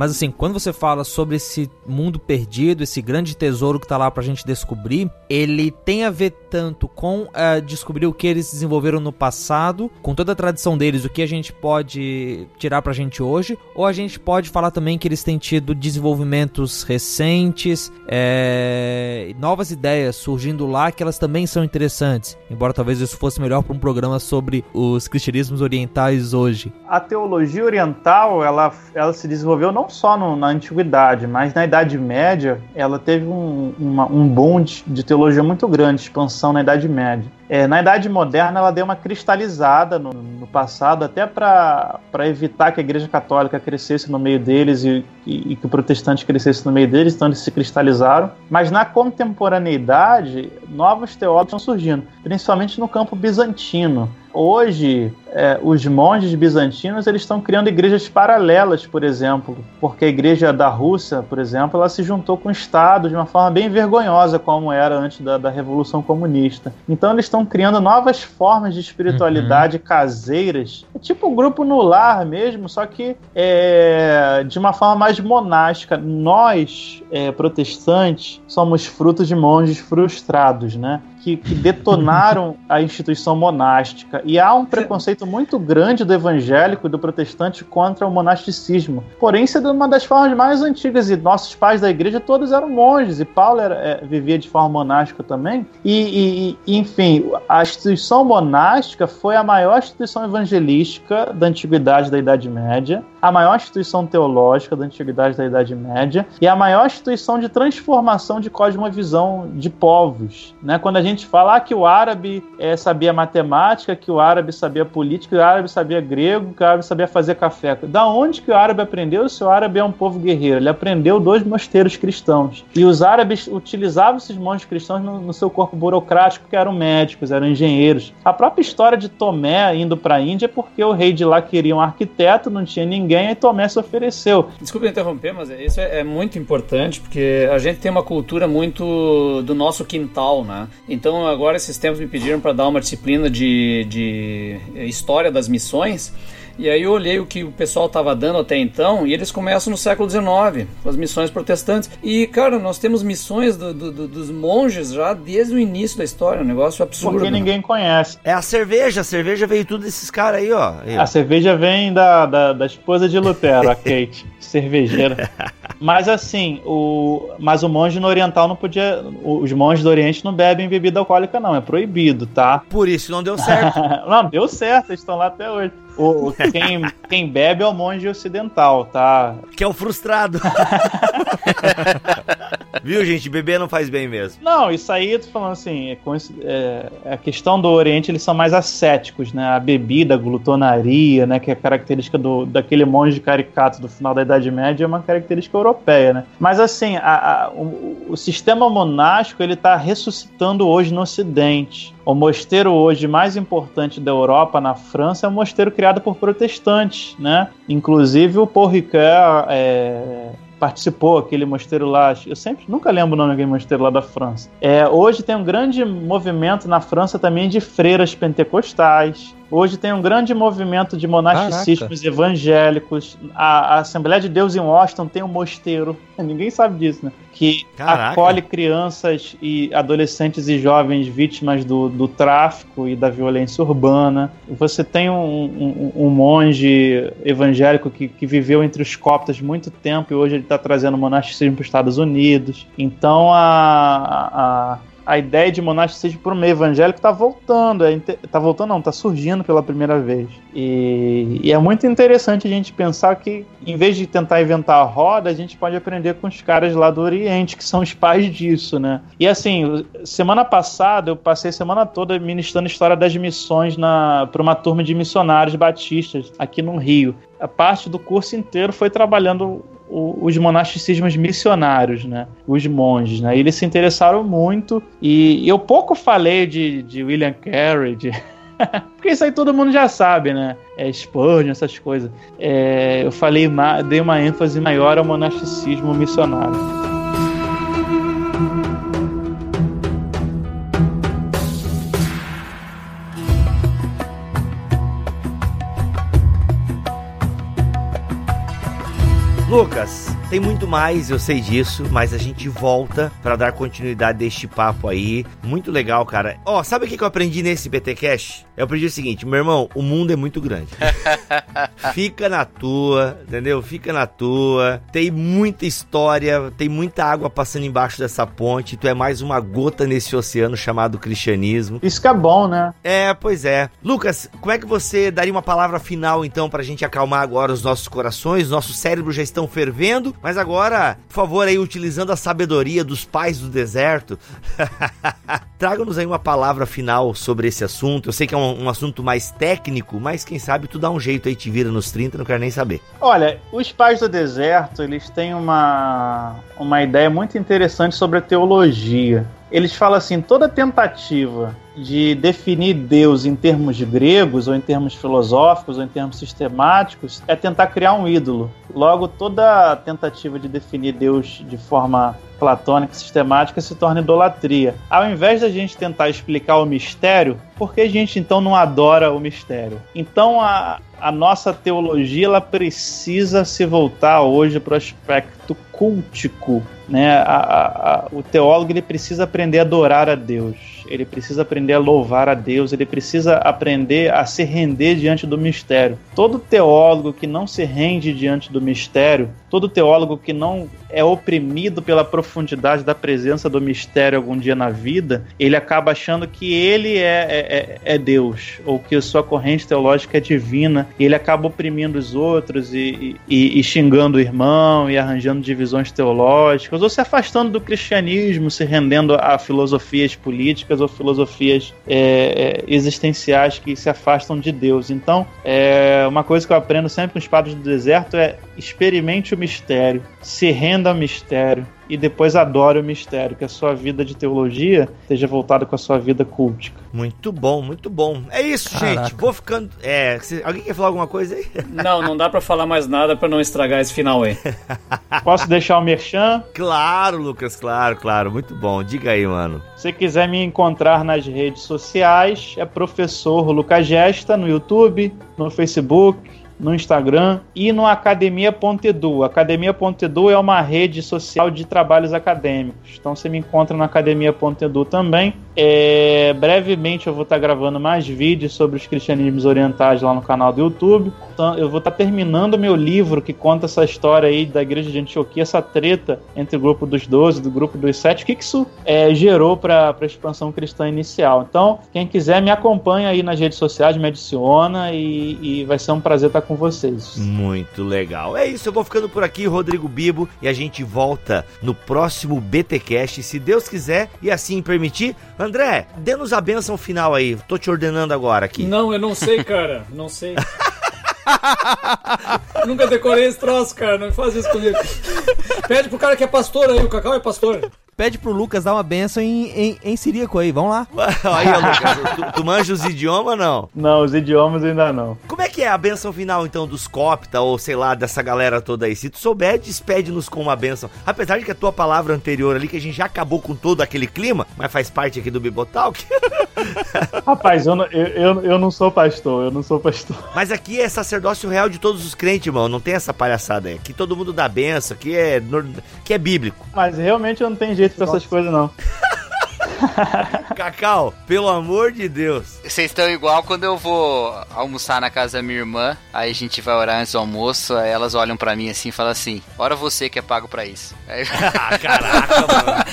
Mas assim, quando você fala sobre esse mundo perdido, esse grande tesouro que tá lá pra gente descobrir, ele tem a ver tanto com uh, descobrir o que eles desenvolveram no passado, com toda a tradição deles, o que a gente pode tirar pra gente hoje, ou a gente pode falar também que eles têm tido desenvolvimentos recentes, é, novas ideias surgindo lá que elas também são interessantes, embora talvez isso fosse melhor para um programa sobre os cristianismos orientais hoje. A teologia oriental, ela, ela se desenvolveu não só no, na antiguidade, mas na Idade Média, ela teve um, uma, um boom de, de, teologia muito grande, expansão na Idade Média. É, na Idade Moderna, ela deu uma cristalizada no, no passado, até para evitar que a Igreja Católica crescesse no meio deles e, e, e, que o protestante crescesse no meio deles, então eles se cristalizaram. Mas na contemporaneidade, novos teólogos estão surgindo, principalmente no campo bizantino. Hoje, é, os monges bizantinos eles estão criando igrejas paralelas, por exemplo, porque a igreja da Rússia, por exemplo, ela se juntou com o Estado de uma forma bem vergonhosa, como era antes da, da Revolução Comunista. Então, eles estão criando novas formas de espiritualidade uhum. caseiras, é tipo um grupo no lar mesmo, só que é, de uma forma mais monástica. Nós, é, protestantes, somos frutos de monges frustrados, né? Que, que detonaram a instituição monástica. E há um preconceito muito grande do evangélico e do protestante contra o monasticismo. Porém, isso é uma das formas mais antigas, e nossos pais da igreja todos eram monges, e Paulo era, é, vivia de forma monástica também. E, e, enfim, a instituição monástica foi a maior instituição evangelística da antiguidade da Idade Média, a maior instituição teológica da antiguidade da Idade Média, e a maior instituição de transformação de cosmovisão de povos. Né? Quando a gente fala que o árabe é, sabia matemática, que o árabe sabia política, que o árabe sabia grego, que o árabe sabia fazer café. Da onde que o árabe aprendeu se o árabe é um povo guerreiro? Ele aprendeu dois mosteiros cristãos. E os árabes utilizavam esses monges cristãos no, no seu corpo burocrático, que eram médicos, eram engenheiros. A própria história de Tomé indo para a Índia é porque o rei de lá queria um arquiteto, não tinha ninguém, e Tomé se ofereceu. Desculpe interromper, mas isso é, é muito importante, porque a gente tem uma cultura muito do nosso quintal, né? Então, agora, esses tempos me pediram para dar uma disciplina de, de história das missões. E aí eu olhei o que o pessoal estava dando até então, e eles começam no século XIX, com as missões protestantes. E, cara, nós temos missões do, do, dos monges já desde o início da história, um negócio absurdo. Porque ninguém conhece. É a cerveja, a cerveja veio tudo desses caras aí, ó. Aí, ó. A cerveja vem da, da, da esposa de Lutero, a Kate, cervejeira. Mas assim, o, mas o monge no oriental não podia. Os monges do Oriente não bebem bebida alcoólica, não. É proibido, tá? Por isso não deu certo. não, deu certo, eles estão lá até hoje. O, quem, quem bebe é o monge ocidental, tá? Que é o frustrado. Viu, gente? Beber não faz bem mesmo. Não, isso aí, eu tô falando assim, é, é, a questão do Oriente, eles são mais ascéticos, né? A bebida, a glutonaria, né? Que é a característica do, daquele monge caricato do final da Idade Média, é uma característica europeia, né? Mas assim, a, a, o, o, sistema monástico, ele tá ressuscitando hoje no Ocidente. O mosteiro hoje mais importante da Europa, na França, é um mosteiro criado por protestantes, né? Inclusive o Paul Ricoeur é, participou, aquele mosteiro lá, eu sempre nunca lembro o nome daquele mosteiro lá da França. É, hoje tem um grande movimento na França também de freiras pentecostais. Hoje tem um grande movimento de monasticismos Caraca. evangélicos. A, a, Assembleia de Deus em Washington tem um mosteiro. Ninguém sabe disso, né? Que Caraca. acolhe crianças e adolescentes e jovens vítimas do, do tráfico e da violência urbana. Você tem um, um, um monge evangélico que, que viveu entre os coptas muito tempo e hoje ele está trazendo monasticismo para os Estados Unidos. Então a, a a ideia de monasticismo para o meio evangélico está voltando, está é, voltando não, está surgindo pela primeira vez. E, e, é muito interessante a gente pensar que, em vez de tentar inventar a roda, a gente pode aprender com os caras lá do Oriente, que são os pais disso, né? E assim, semana passada eu passei a semana toda ministrando história das missões para uma turma de missionários batistas aqui no Rio. A parte do curso inteiro foi trabalhando os monasticismos missionários, né? Os monges, né? Eles se interessaram muito e eu pouco falei de, de William Carey, de... porque isso aí todo mundo já sabe, né? É Spurgeon, essas coisas. É, eu falei, dei uma ênfase maior ao monasticismo missionário. Lucas, tem muito mais, eu sei disso, mas a gente volta para dar continuidade deste papo aí. Muito legal, cara. Ó, oh, sabe o que eu aprendi nesse BT Cash? Eu aprendi o seguinte, meu irmão, o mundo é muito grande. Fica na tua, entendeu? Fica na tua. Tem muita história, tem muita água passando embaixo dessa ponte. Tu é mais uma gota nesse oceano chamado cristianismo. Isso que é bom, né? É, pois é. Lucas, como é que você daria uma palavra final então pra gente acalmar agora os nossos corações? Nossos cérebros já estão fervendo mas agora, por favor, aí utilizando a sabedoria dos pais do deserto, traga-nos aí uma palavra final sobre esse assunto. Eu sei que é um, um, assunto mais técnico, mas quem sabe tu dá um jeito aí, te vira nos 30, não quero nem saber. Olha, os pais do deserto, eles têm uma, uma ideia muito interessante sobre a teologia. Eles falam assim, toda tentativa de definir Deus em termos gregos, ou em termos filosóficos, ou em termos sistemáticos, é tentar criar um ídolo. Logo, toda tentativa de definir Deus de forma platônica, sistemática, se torna idolatria. Ao invés da gente tentar explicar o mistério, por que a gente então não adora o mistério? Então a, a nossa teologia ela precisa se voltar hoje para o aspecto cultico. Né? A, a, a, o teólogo ele precisa aprender a adorar a Deus, ele precisa aprender a louvar a Deus, ele precisa aprender a se render diante do mistério. Todo teólogo que não se rende diante do mistério, todo teólogo que não é oprimido pela profundidade da presença do mistério algum dia na vida, ele acaba achando que ele é, é, é, é Deus, ou que sua corrente teológica é divina, e ele acaba oprimindo os outros e, e, e xingando o irmão e arranjando divisões teológicas, ou se afastando do cristianismo, se rendendo a filosofias políticas ou filosofias é, é existenciais que se afastam de Deus. Então, é, uma coisa que eu aprendo sempre com os padres do deserto é experimente o mistério, se renda ao mistério e depois adore o mistério, que a sua vida de teologia esteja voltada com a sua vida cultica. Muito bom, muito bom. É isso, Caraca. gente. Vou ficando. É, alguém quer falar alguma coisa aí? Não, não dá para falar mais nada para não estragar esse final aí. Posso deixar o merchan? Claro, Lucas, claro, claro. Muito bom. Diga aí, mano. Se quiser me encontrar nas redes sociais, é professor Lucas Gesta no YouTube, no Facebook, no Instagram e no Academia.edu. Academia.edu é uma rede social de trabalhos acadêmicos. Então você me encontra no Academia.edu também. É, brevemente eu vou estar gravando mais vídeos sobre os cristianismos orientais lá no canal do YouTube. Então, eu vou estar terminando meu livro que conta essa história aí da igreja de Antioquia, essa treta entre o grupo dos 12 e do grupo dos 7. O que, que isso é, gerou para a expansão cristã inicial. Então, quem quiser me acompanha aí nas redes sociais, me adiciona e, e vai ser um prazer estar com vocês. Muito legal. É isso, eu vou ficando por aqui, Rodrigo Bibo, e a gente volta no próximo BTcast, se Deus quiser e assim permitir. André, dê-nos a benção final aí. Tô te ordenando agora aqui. Não, eu não sei, cara. Não sei. Nunca decorei esse troço, cara. Não faz isso comigo. Pede pro cara que é pastor aí, o Cacau é pastor pede pro Lucas dar uma benção em, em, em siríaco aí, vamos lá. aí, Lucas, tu, tu manja os idiomas não? Não, os idiomas ainda não. Como é que é a benção final, então, dos copta, ou sei lá, dessa galera toda aí? Se tu souber, despede-nos com uma benção. Apesar de que a tua palavra anterior ali, que a gente já acabou com todo aquele clima, mas faz parte aqui do Bibotalk. Rapaz, eu não, eu, eu, eu não sou pastor, eu não sou pastor. Mas aqui é sacerdócio real de todos os crentes, irmão. Não tem essa palhaçada aí. Aqui todo mundo dá benção, aqui é, aqui é bíblico. Mas realmente eu não tenho jeito pra essas coisas, não. Cacau, pelo amor de Deus. Vocês estão igual quando eu vou almoçar na casa da minha irmã, aí a gente vai orar antes do almoço, aí elas olham pra mim assim e falam assim: Ora você que é pago pra isso. Aí... Ah, caraca, mano.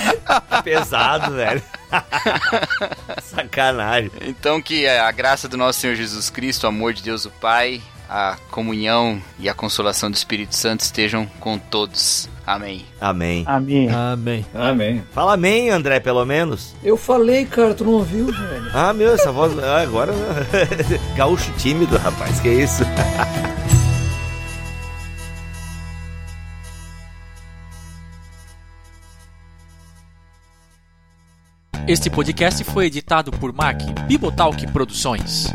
Que pesado, velho. Sacanagem. Então que a graça do nosso Senhor Jesus Cristo, o amor de Deus o Pai, a comunhão e a consolação do Espírito Santo estejam com todos. Amém. Amém. Amém. Amém. Amém. Fala amém, André, pelo menos. Eu falei, cara, tu não ouviu, velho? Ah, meu, essa voz. ah, Agora. Gaúcho tímido, rapaz, que isso? Este podcast foi editado por Mac Bibotalk Produções.